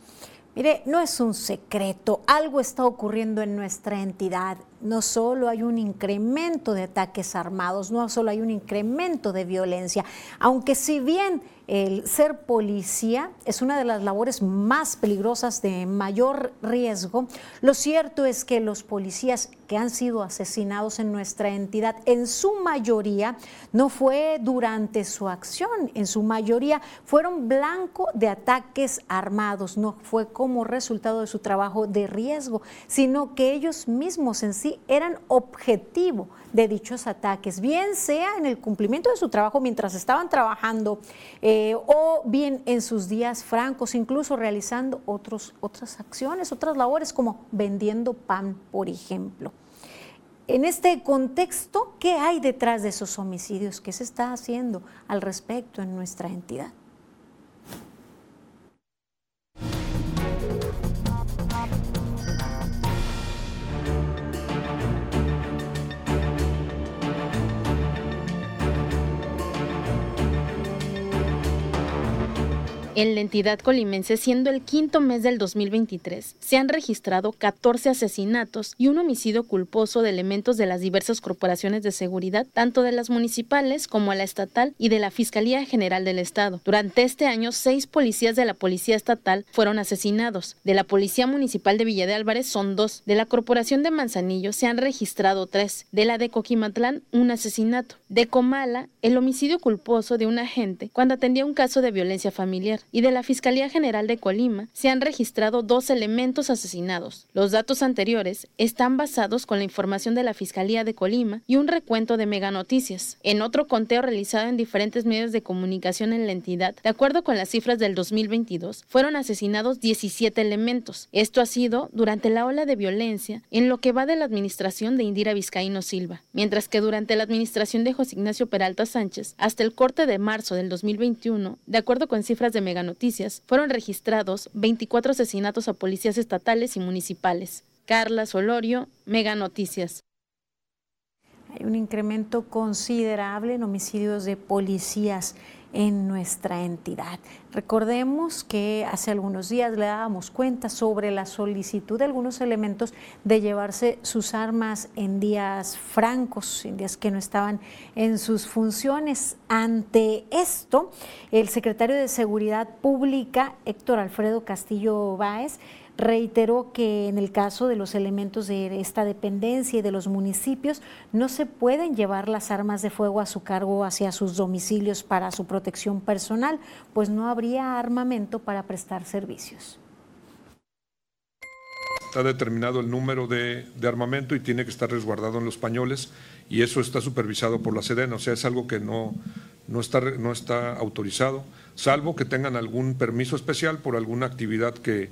Speaker 3: Mire, no es un secreto, algo está ocurriendo en nuestra entidad. No solo hay un incremento de ataques armados, no solo hay un incremento de violencia, aunque si bien el ser policía es una de las labores más peligrosas de mayor riesgo. Lo cierto es que los policías que han sido asesinados en nuestra entidad, en su mayoría, no fue durante su acción, en su mayoría fueron blanco de ataques armados, no fue como resultado de su trabajo de riesgo, sino que ellos mismos en sí eran objetivo de dichos ataques, bien sea en el cumplimiento de su trabajo mientras estaban trabajando eh, o bien en sus días francos, incluso realizando otros, otras acciones, otras labores como vendiendo pan, por ejemplo. En este contexto, ¿qué hay detrás de esos homicidios? ¿Qué se está haciendo al respecto en nuestra entidad?
Speaker 26: En la entidad colimense, siendo el quinto mes del 2023, se han registrado 14 asesinatos y un homicidio culposo de elementos de las diversas corporaciones de seguridad, tanto de las municipales como la estatal y de la Fiscalía General del Estado. Durante este año, seis policías de la Policía Estatal fueron asesinados. De la Policía Municipal de Villa de Álvarez son dos. De la Corporación de Manzanillo se han registrado tres. De la de Coquimatlán, un asesinato. De Comala, el homicidio culposo de un agente cuando atendía un caso de violencia familiar y de la Fiscalía General de Colima se han registrado dos elementos asesinados. Los datos anteriores están basados con la información de la Fiscalía de Colima y un recuento de Mega Noticias. En otro conteo realizado en diferentes medios de comunicación en la entidad, de acuerdo con las cifras del 2022, fueron asesinados 17 elementos. Esto ha sido durante la ola de violencia en lo que va de la administración de Indira Vizcaíno Silva, mientras que durante la administración de José Ignacio Peralta Sánchez, hasta el corte de marzo del 2021, de acuerdo con cifras de Mega Noticias, fueron registrados 24 asesinatos a policías estatales y municipales. Carla Solorio, Mega Noticias.
Speaker 3: Hay un incremento considerable en homicidios de policías en nuestra entidad. Recordemos que hace algunos días le dábamos cuenta sobre la solicitud de algunos elementos de llevarse sus armas en días francos, en días que no estaban en sus funciones. Ante esto, el secretario de Seguridad Pública, Héctor Alfredo Castillo Báez, reiteró que en el caso de los elementos de esta dependencia y de los municipios no se pueden llevar las armas de fuego a su cargo hacia sus domicilios para su protección personal, pues no habría armamento para prestar servicios.
Speaker 27: Está determinado el número de, armamento y tiene que estar resguardado en los pañoles y eso está supervisado por la Sedena, o sea, es algo que no, no, está, no está autorizado, salvo que tengan algún permiso especial por alguna actividad que,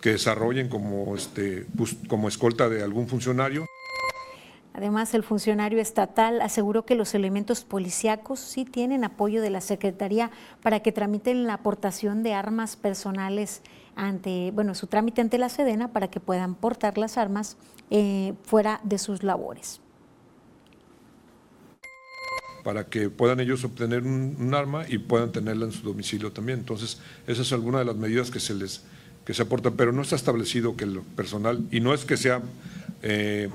Speaker 27: que desarrollen como, este, como escolta de algún funcionario.
Speaker 3: Además, el funcionario estatal aseguró que los elementos policíacos sí tienen apoyo de la Secretaría para que tramiten la aportación de armas personales ante, bueno, su trámite ante la Sedena para que puedan portar las armas eh, fuera de sus labores.
Speaker 27: Para que puedan ellos obtener un, arma y puedan tenerla en su domicilio también. Entonces, esa es alguna de las medidas que se les que se aportan, pero no está establecido que el personal, y no es que sea eh,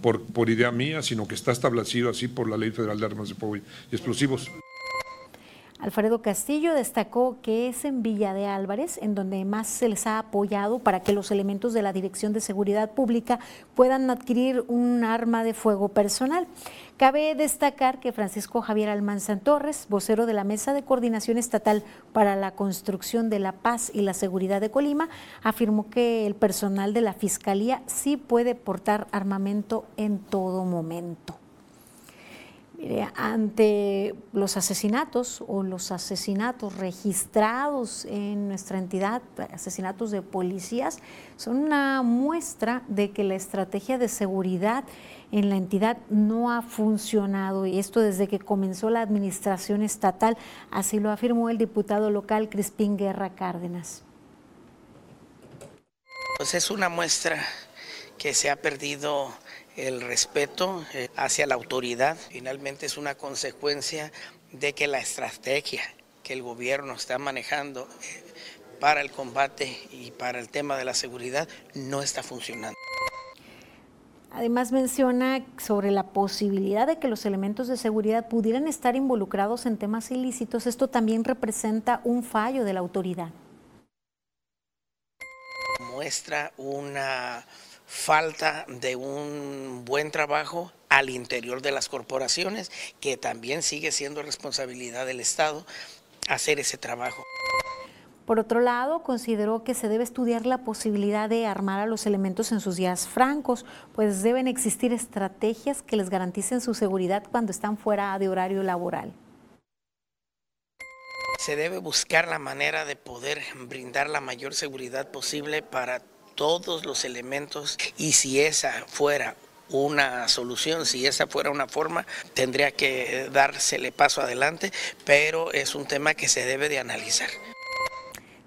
Speaker 27: por, por idea mía, sino que está establecido así por la Ley Federal de Armas de Fuego y Explosivos.
Speaker 3: Alfredo Castillo destacó que es en Villa de Álvarez en donde más se les ha apoyado para que los elementos de la Dirección de Seguridad Pública puedan adquirir un arma de fuego personal. Cabe destacar que Francisco Javier Almanzan Torres, vocero de la Mesa de Coordinación Estatal para la Construcción de la Paz y la Seguridad de Colima, afirmó que el personal de la Fiscalía sí puede portar armamento en todo momento ante los asesinatos o los asesinatos registrados en nuestra entidad, asesinatos de policías, son una muestra de que la estrategia de seguridad en la entidad no ha funcionado y esto desde que comenzó la administración estatal, así lo afirmó el diputado local Crispín Guerra Cárdenas.
Speaker 28: Pues es una muestra que se ha perdido el respeto eh, hacia la autoridad finalmente es una consecuencia de que la estrategia que el gobierno está manejando eh, para el combate y para el tema de la seguridad no está funcionando.
Speaker 3: Además menciona sobre la posibilidad de que los elementos de seguridad pudieran estar involucrados en temas ilícitos. Esto también representa un fallo de la autoridad.
Speaker 28: Muestra una falta de un buen trabajo al interior de las corporaciones, que también sigue siendo responsabilidad del Estado hacer ese trabajo.
Speaker 3: Por otro lado, consideró que se debe estudiar la posibilidad de armar a los elementos en sus días francos, pues deben existir estrategias que les garanticen su seguridad cuando están fuera de horario laboral.
Speaker 28: Se debe buscar la manera de poder brindar la mayor seguridad posible para todos los elementos y si esa fuera una solución, si esa fuera una forma, tendría que dársele paso adelante, pero es un tema que se debe de analizar.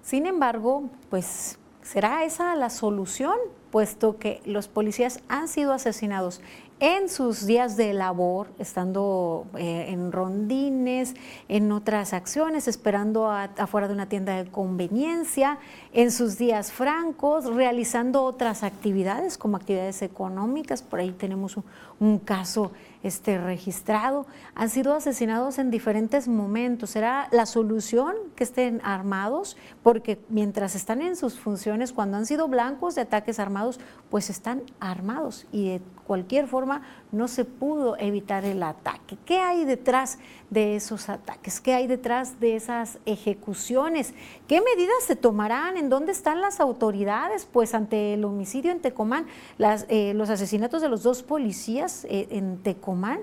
Speaker 3: Sin embargo, pues ¿será esa la solución? Puesto que los policías han sido asesinados en sus días de labor, estando eh, en rondines, en otras acciones, esperando afuera de una tienda de conveniencia, en sus días francos, realizando otras actividades como actividades económicas, por ahí tenemos un, caso este, registrado, han sido asesinados en diferentes momentos. ¿Será la solución que estén armados? Porque mientras están en sus funciones, cuando han sido blancos de ataques armados, pues están armados y de cualquier forma forma no se pudo evitar el ataque. ¿Qué hay detrás de esos ataques? ¿Qué hay detrás de esas ejecuciones? ¿Qué medidas se tomarán? ¿En dónde están las autoridades? Pues ante el homicidio en Tecomán, eh, los asesinatos de los dos policías eh, en Tecomán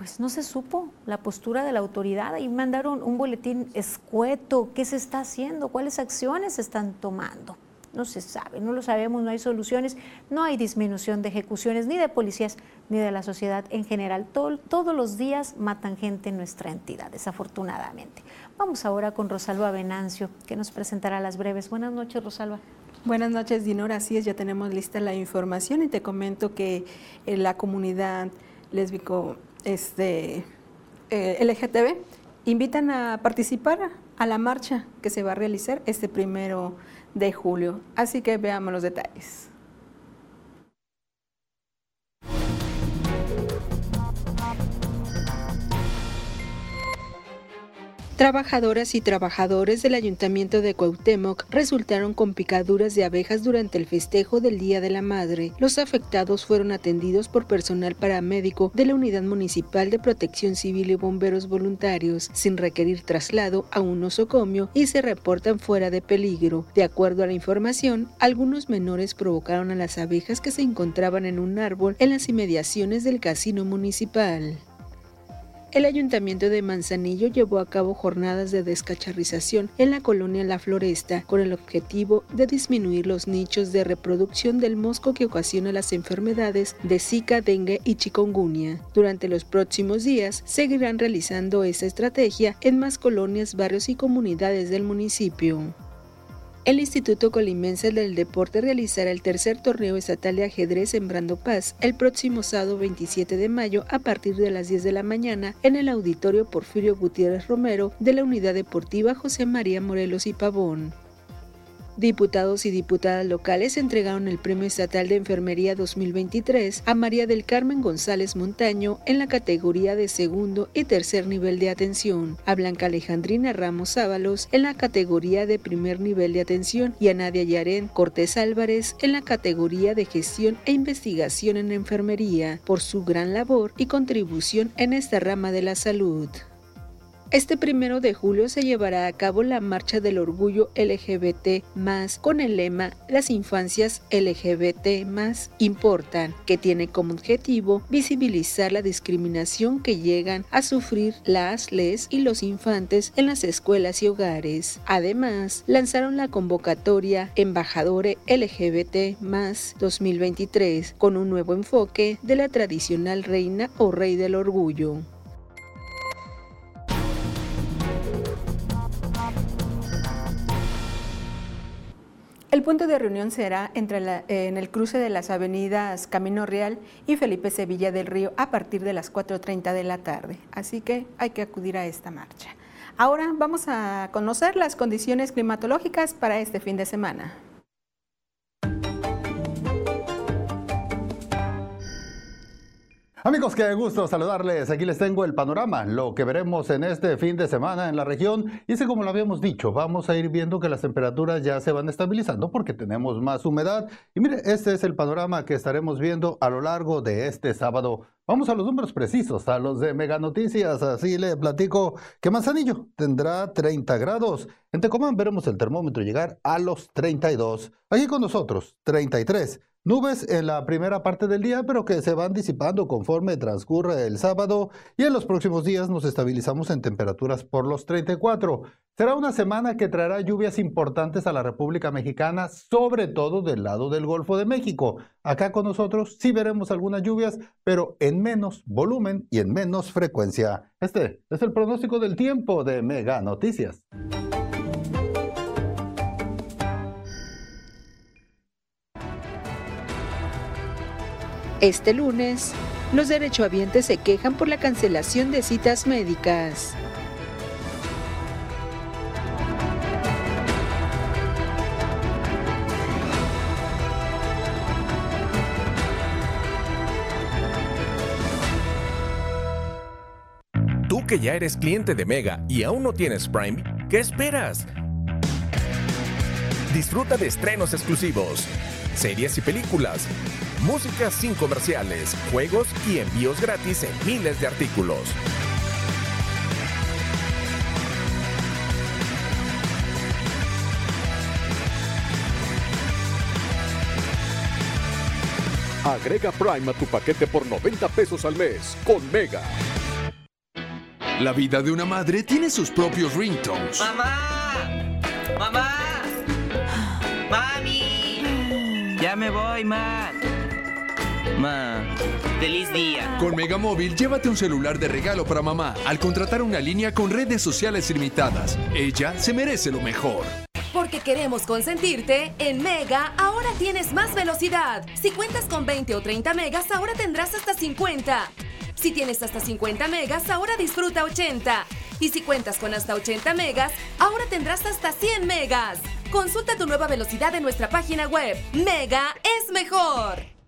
Speaker 3: pues no se supo la postura de la autoridad y mandaron un boletín escueto. ¿Qué se está haciendo? ¿Cuáles acciones se están tomando? No se sabe, no lo sabemos, no hay soluciones, no hay disminución de ejecuciones ni de policías ni de la sociedad en general. todos los días matan gente en nuestra entidad, desafortunadamente. Vamos ahora con Rosalba Venancio, que nos presentará las breves. Buenas noches, Rosalba.
Speaker 29: Buenas noches, Dinora. Así es, ya tenemos lista la información y te comento que eh, la comunidad lésbico este, eh, LGTB invitan a participar a la marcha que se va a realizar este primero de julio. Así que veamos los detalles.
Speaker 1: Trabajadoras y trabajadores del Ayuntamiento de Cuauhtémoc resultaron con picaduras de abejas durante el festejo del Día de la Madre. Los afectados fueron atendidos por personal paramédico de la Unidad Municipal de Protección Civil y Bomberos Voluntarios, sin requerir traslado a un nosocomio y se reportan fuera de peligro. De acuerdo a la información, algunos menores provocaron a las abejas que se encontraban en un árbol en las inmediaciones del casino municipal. El Ayuntamiento de Manzanillo llevó a cabo jornadas de descacharrización en la colonia La Floresta con el objetivo de disminuir los nichos de reproducción del mosco que ocasiona las enfermedades de Zika, dengue y chikungunya. Durante los próximos días seguirán realizando esta estrategia en más colonias, barrios y comunidades del municipio. El Instituto Colimense del Deporte realizará el tercer torneo estatal de ajedrez Sembrando Paz el próximo sábado 27 de mayo a partir de las 10 de la mañana en el auditorio Porfirio Gutiérrez Romero de la Unidad Deportiva José María Morelos y Pavón. Diputados y diputadas locales entregaron el Premio Estatal de Enfermería 2023 a María del Carmen González Montaño en la categoría de segundo y tercer nivel de atención, a Blanca Alejandrina Ramos Ábalos en la categoría de primer nivel de atención y a Nadia Yarén Cortés Álvarez en la categoría de gestión e investigación en enfermería por su gran labor y contribución en esta rama de la salud. Este primero de julio se llevará a cabo la Marcha del Orgullo LGBT con el lema Las infancias LGBT importan, que tiene como objetivo visibilizar la discriminación que llegan a sufrir las, les y los infantes en las escuelas y hogares. Además, lanzaron la convocatoria Embajadore LGBT 2023 con un nuevo enfoque de la tradicional reina o rey del orgullo.
Speaker 29: El punto de reunión será entre en el cruce de las avenidas Camino Real y Felipe Sevilla del Río a partir de las 4.30 de la tarde. Así que hay que acudir a esta marcha. Ahora vamos a conocer las condiciones climatológicas para este fin de semana.
Speaker 30: Amigos, qué gusto saludarles. Aquí les tengo el panorama, lo que veremos en este fin de semana en la región. Y es como lo habíamos dicho, vamos a ir viendo que las temperaturas ya se van estabilizando porque tenemos más humedad. Y mire, este es el panorama que estaremos viendo a lo largo de este sábado. Vamos a los números precisos, a los de Mega Noticias. Así le platico que Manzanillo tendrá 30 grados. En Tecomán veremos el termómetro llegar a los 32. Aquí con nosotros, 33. Nubes en la primera parte del día, pero que se van disipando conforme transcurre el sábado y en los próximos días nos estabilizamos en temperaturas por los 34. Será una semana que traerá lluvias importantes a la República Mexicana, sobre todo del lado del Golfo de México. Acá con nosotros sí veremos algunas lluvias, pero en menos volumen y en menos frecuencia. Este es el pronóstico del tiempo de Mega Noticias.
Speaker 1: Este lunes, los derechohabientes se quejan por la cancelación de citas médicas.
Speaker 31: Tú que ya eres cliente de Mega y aún no tienes Prime, ¿qué esperas? disfruta de estrenos exclusivos, series y películas, música sin comerciales, juegos y envíos gratis en miles de artículos.
Speaker 12: Agrega Prime a tu paquete por 90 pesos al mes con Mega.
Speaker 32: La vida de una madre tiene sus propios ringtones.
Speaker 33: ¡Mamá! ¡Mamá! ¡Mami! Ya me voy, ma. Ma, feliz día.
Speaker 32: Con Mega Móvil, llévate un celular de regalo para mamá al contratar una línea con redes sociales ilimitadas. Ella se merece lo mejor.
Speaker 23: Porque queremos consentirte, en Mega ahora tienes más velocidad. Si cuentas con 20 o 30 megas, ahora tendrás hasta 50. Si tienes hasta 50 megas, ahora disfruta 80. Y si cuentas con hasta 80 megas, ahora tendrás hasta 100 megas. Consulta tu nueva velocidad en nuestra página web. Mega es mejor.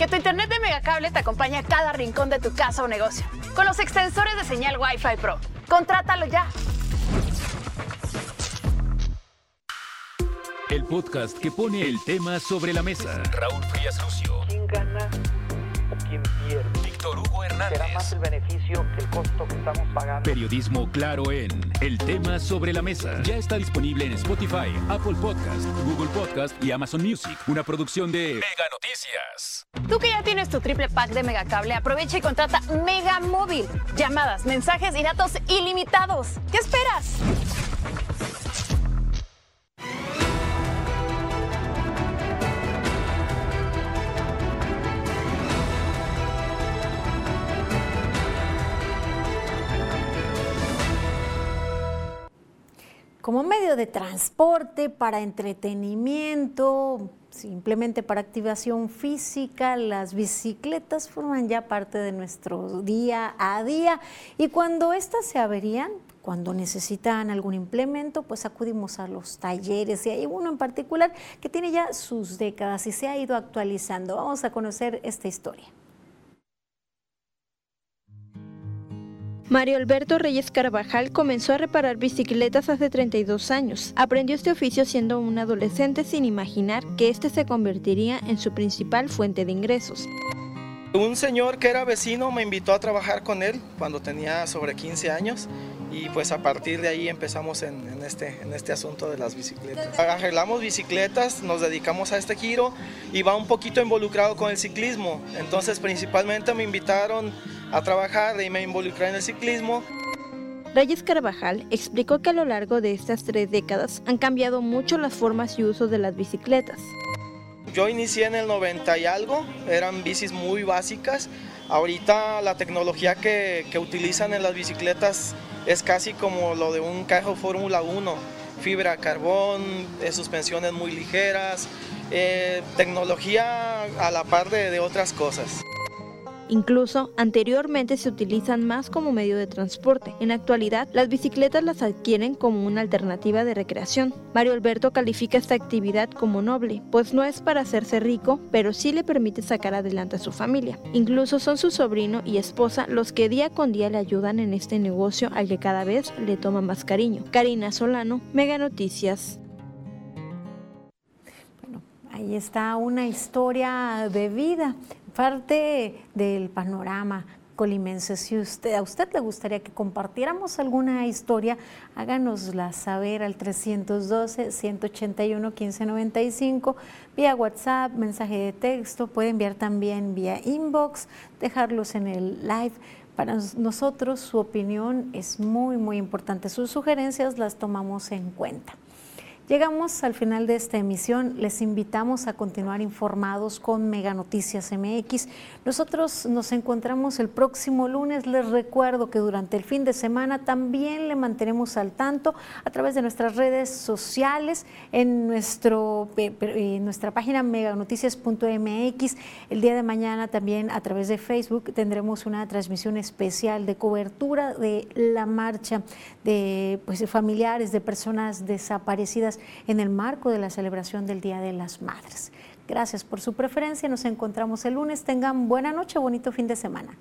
Speaker 10: Que tu internet de Megacable te acompañe a cada rincón de tu casa o negocio. Con los extensores de señal Wi-Fi Pro. Contrátalo ya.
Speaker 34: El podcast que pone el tema sobre la mesa. Raúl Frías Lucio.
Speaker 35: ¿Quién gana
Speaker 34: Hernández.
Speaker 35: Será más el beneficio que el costo que estamos pagando.
Speaker 34: Periodismo claro en El tema sobre la mesa. Ya está disponible en Spotify, Apple Podcast, Google Podcast y Amazon Music. Una producción de Mega Noticias.
Speaker 10: Tú que ya tienes tu triple pack de Megacable, aprovecha y contrata Mega Móvil. Llamadas, mensajes y datos ilimitados. ¿Qué esperas?
Speaker 3: Como medio de transporte, para entretenimiento, simplemente para activación física, las bicicletas forman ya parte de nuestro día a día y cuando estas se averían, cuando necesitan algún implemento, pues acudimos a los talleres y hay uno en particular que tiene ya sus décadas y se ha ido actualizando. Vamos a conocer esta historia.
Speaker 36: Mario Alberto Reyes Carvajal comenzó a reparar bicicletas hace 32 años. Aprendió este oficio siendo un adolescente sin imaginar que este se convertiría en su principal fuente de ingresos.
Speaker 37: Un señor que era vecino me invitó a trabajar con él cuando tenía sobre 15 años y pues a partir de ahí empezamos en, en, este, en este asunto de las bicicletas. Arreglamos bicicletas, nos dedicamos a este giro y va un poquito involucrado con el ciclismo. Entonces principalmente me invitaron a trabajar y me involucré en el ciclismo.
Speaker 36: Reyes Carvajal explicó que a lo largo de estas tres décadas han cambiado mucho las formas y usos de las bicicletas.
Speaker 37: Yo inicié en el 90 y algo, eran bicis muy básicas. Ahorita la tecnología que, que utilizan en las bicicletas es casi como lo de un carro Fórmula 1, fibra carbón, eh, suspensiones muy ligeras, eh, tecnología a la par de, de otras cosas.
Speaker 36: Incluso anteriormente se utilizan más como medio de transporte. En la actualidad, las bicicletas las adquieren como una alternativa de recreación. Mario Alberto califica esta actividad como noble, pues no es para hacerse rico, pero sí le permite sacar adelante a su familia. Incluso son su sobrino y esposa los que día con día le ayudan en este negocio al que cada vez le toma más cariño. Karina Solano, Mega Noticias.
Speaker 3: Bueno, ahí está una historia de vida parte del panorama colimense. Si usted, a usted le gustaría que compartiéramos alguna historia, háganosla saber al 312-181-1595, vía WhatsApp, mensaje de texto, puede enviar también vía inbox, dejarlos en el live. Para nosotros su opinión es muy, muy importante. Sus sugerencias las tomamos en cuenta. Llegamos al final de esta emisión. Les invitamos a continuar informados con Mega Noticias MX. Nosotros nos encontramos el próximo lunes. Les recuerdo que durante el fin de semana también le mantenemos al tanto a través de nuestras redes sociales, en, nuestro, en nuestra página meganoticias.mx. El día de mañana también a través de Facebook tendremos una transmisión especial de cobertura de la marcha de pues, familiares de personas desaparecidas en el marco de la celebración del Día de las Madres. Gracias por su preferencia. Nos encontramos el lunes. Tengan buena noche, bonito fin de semana.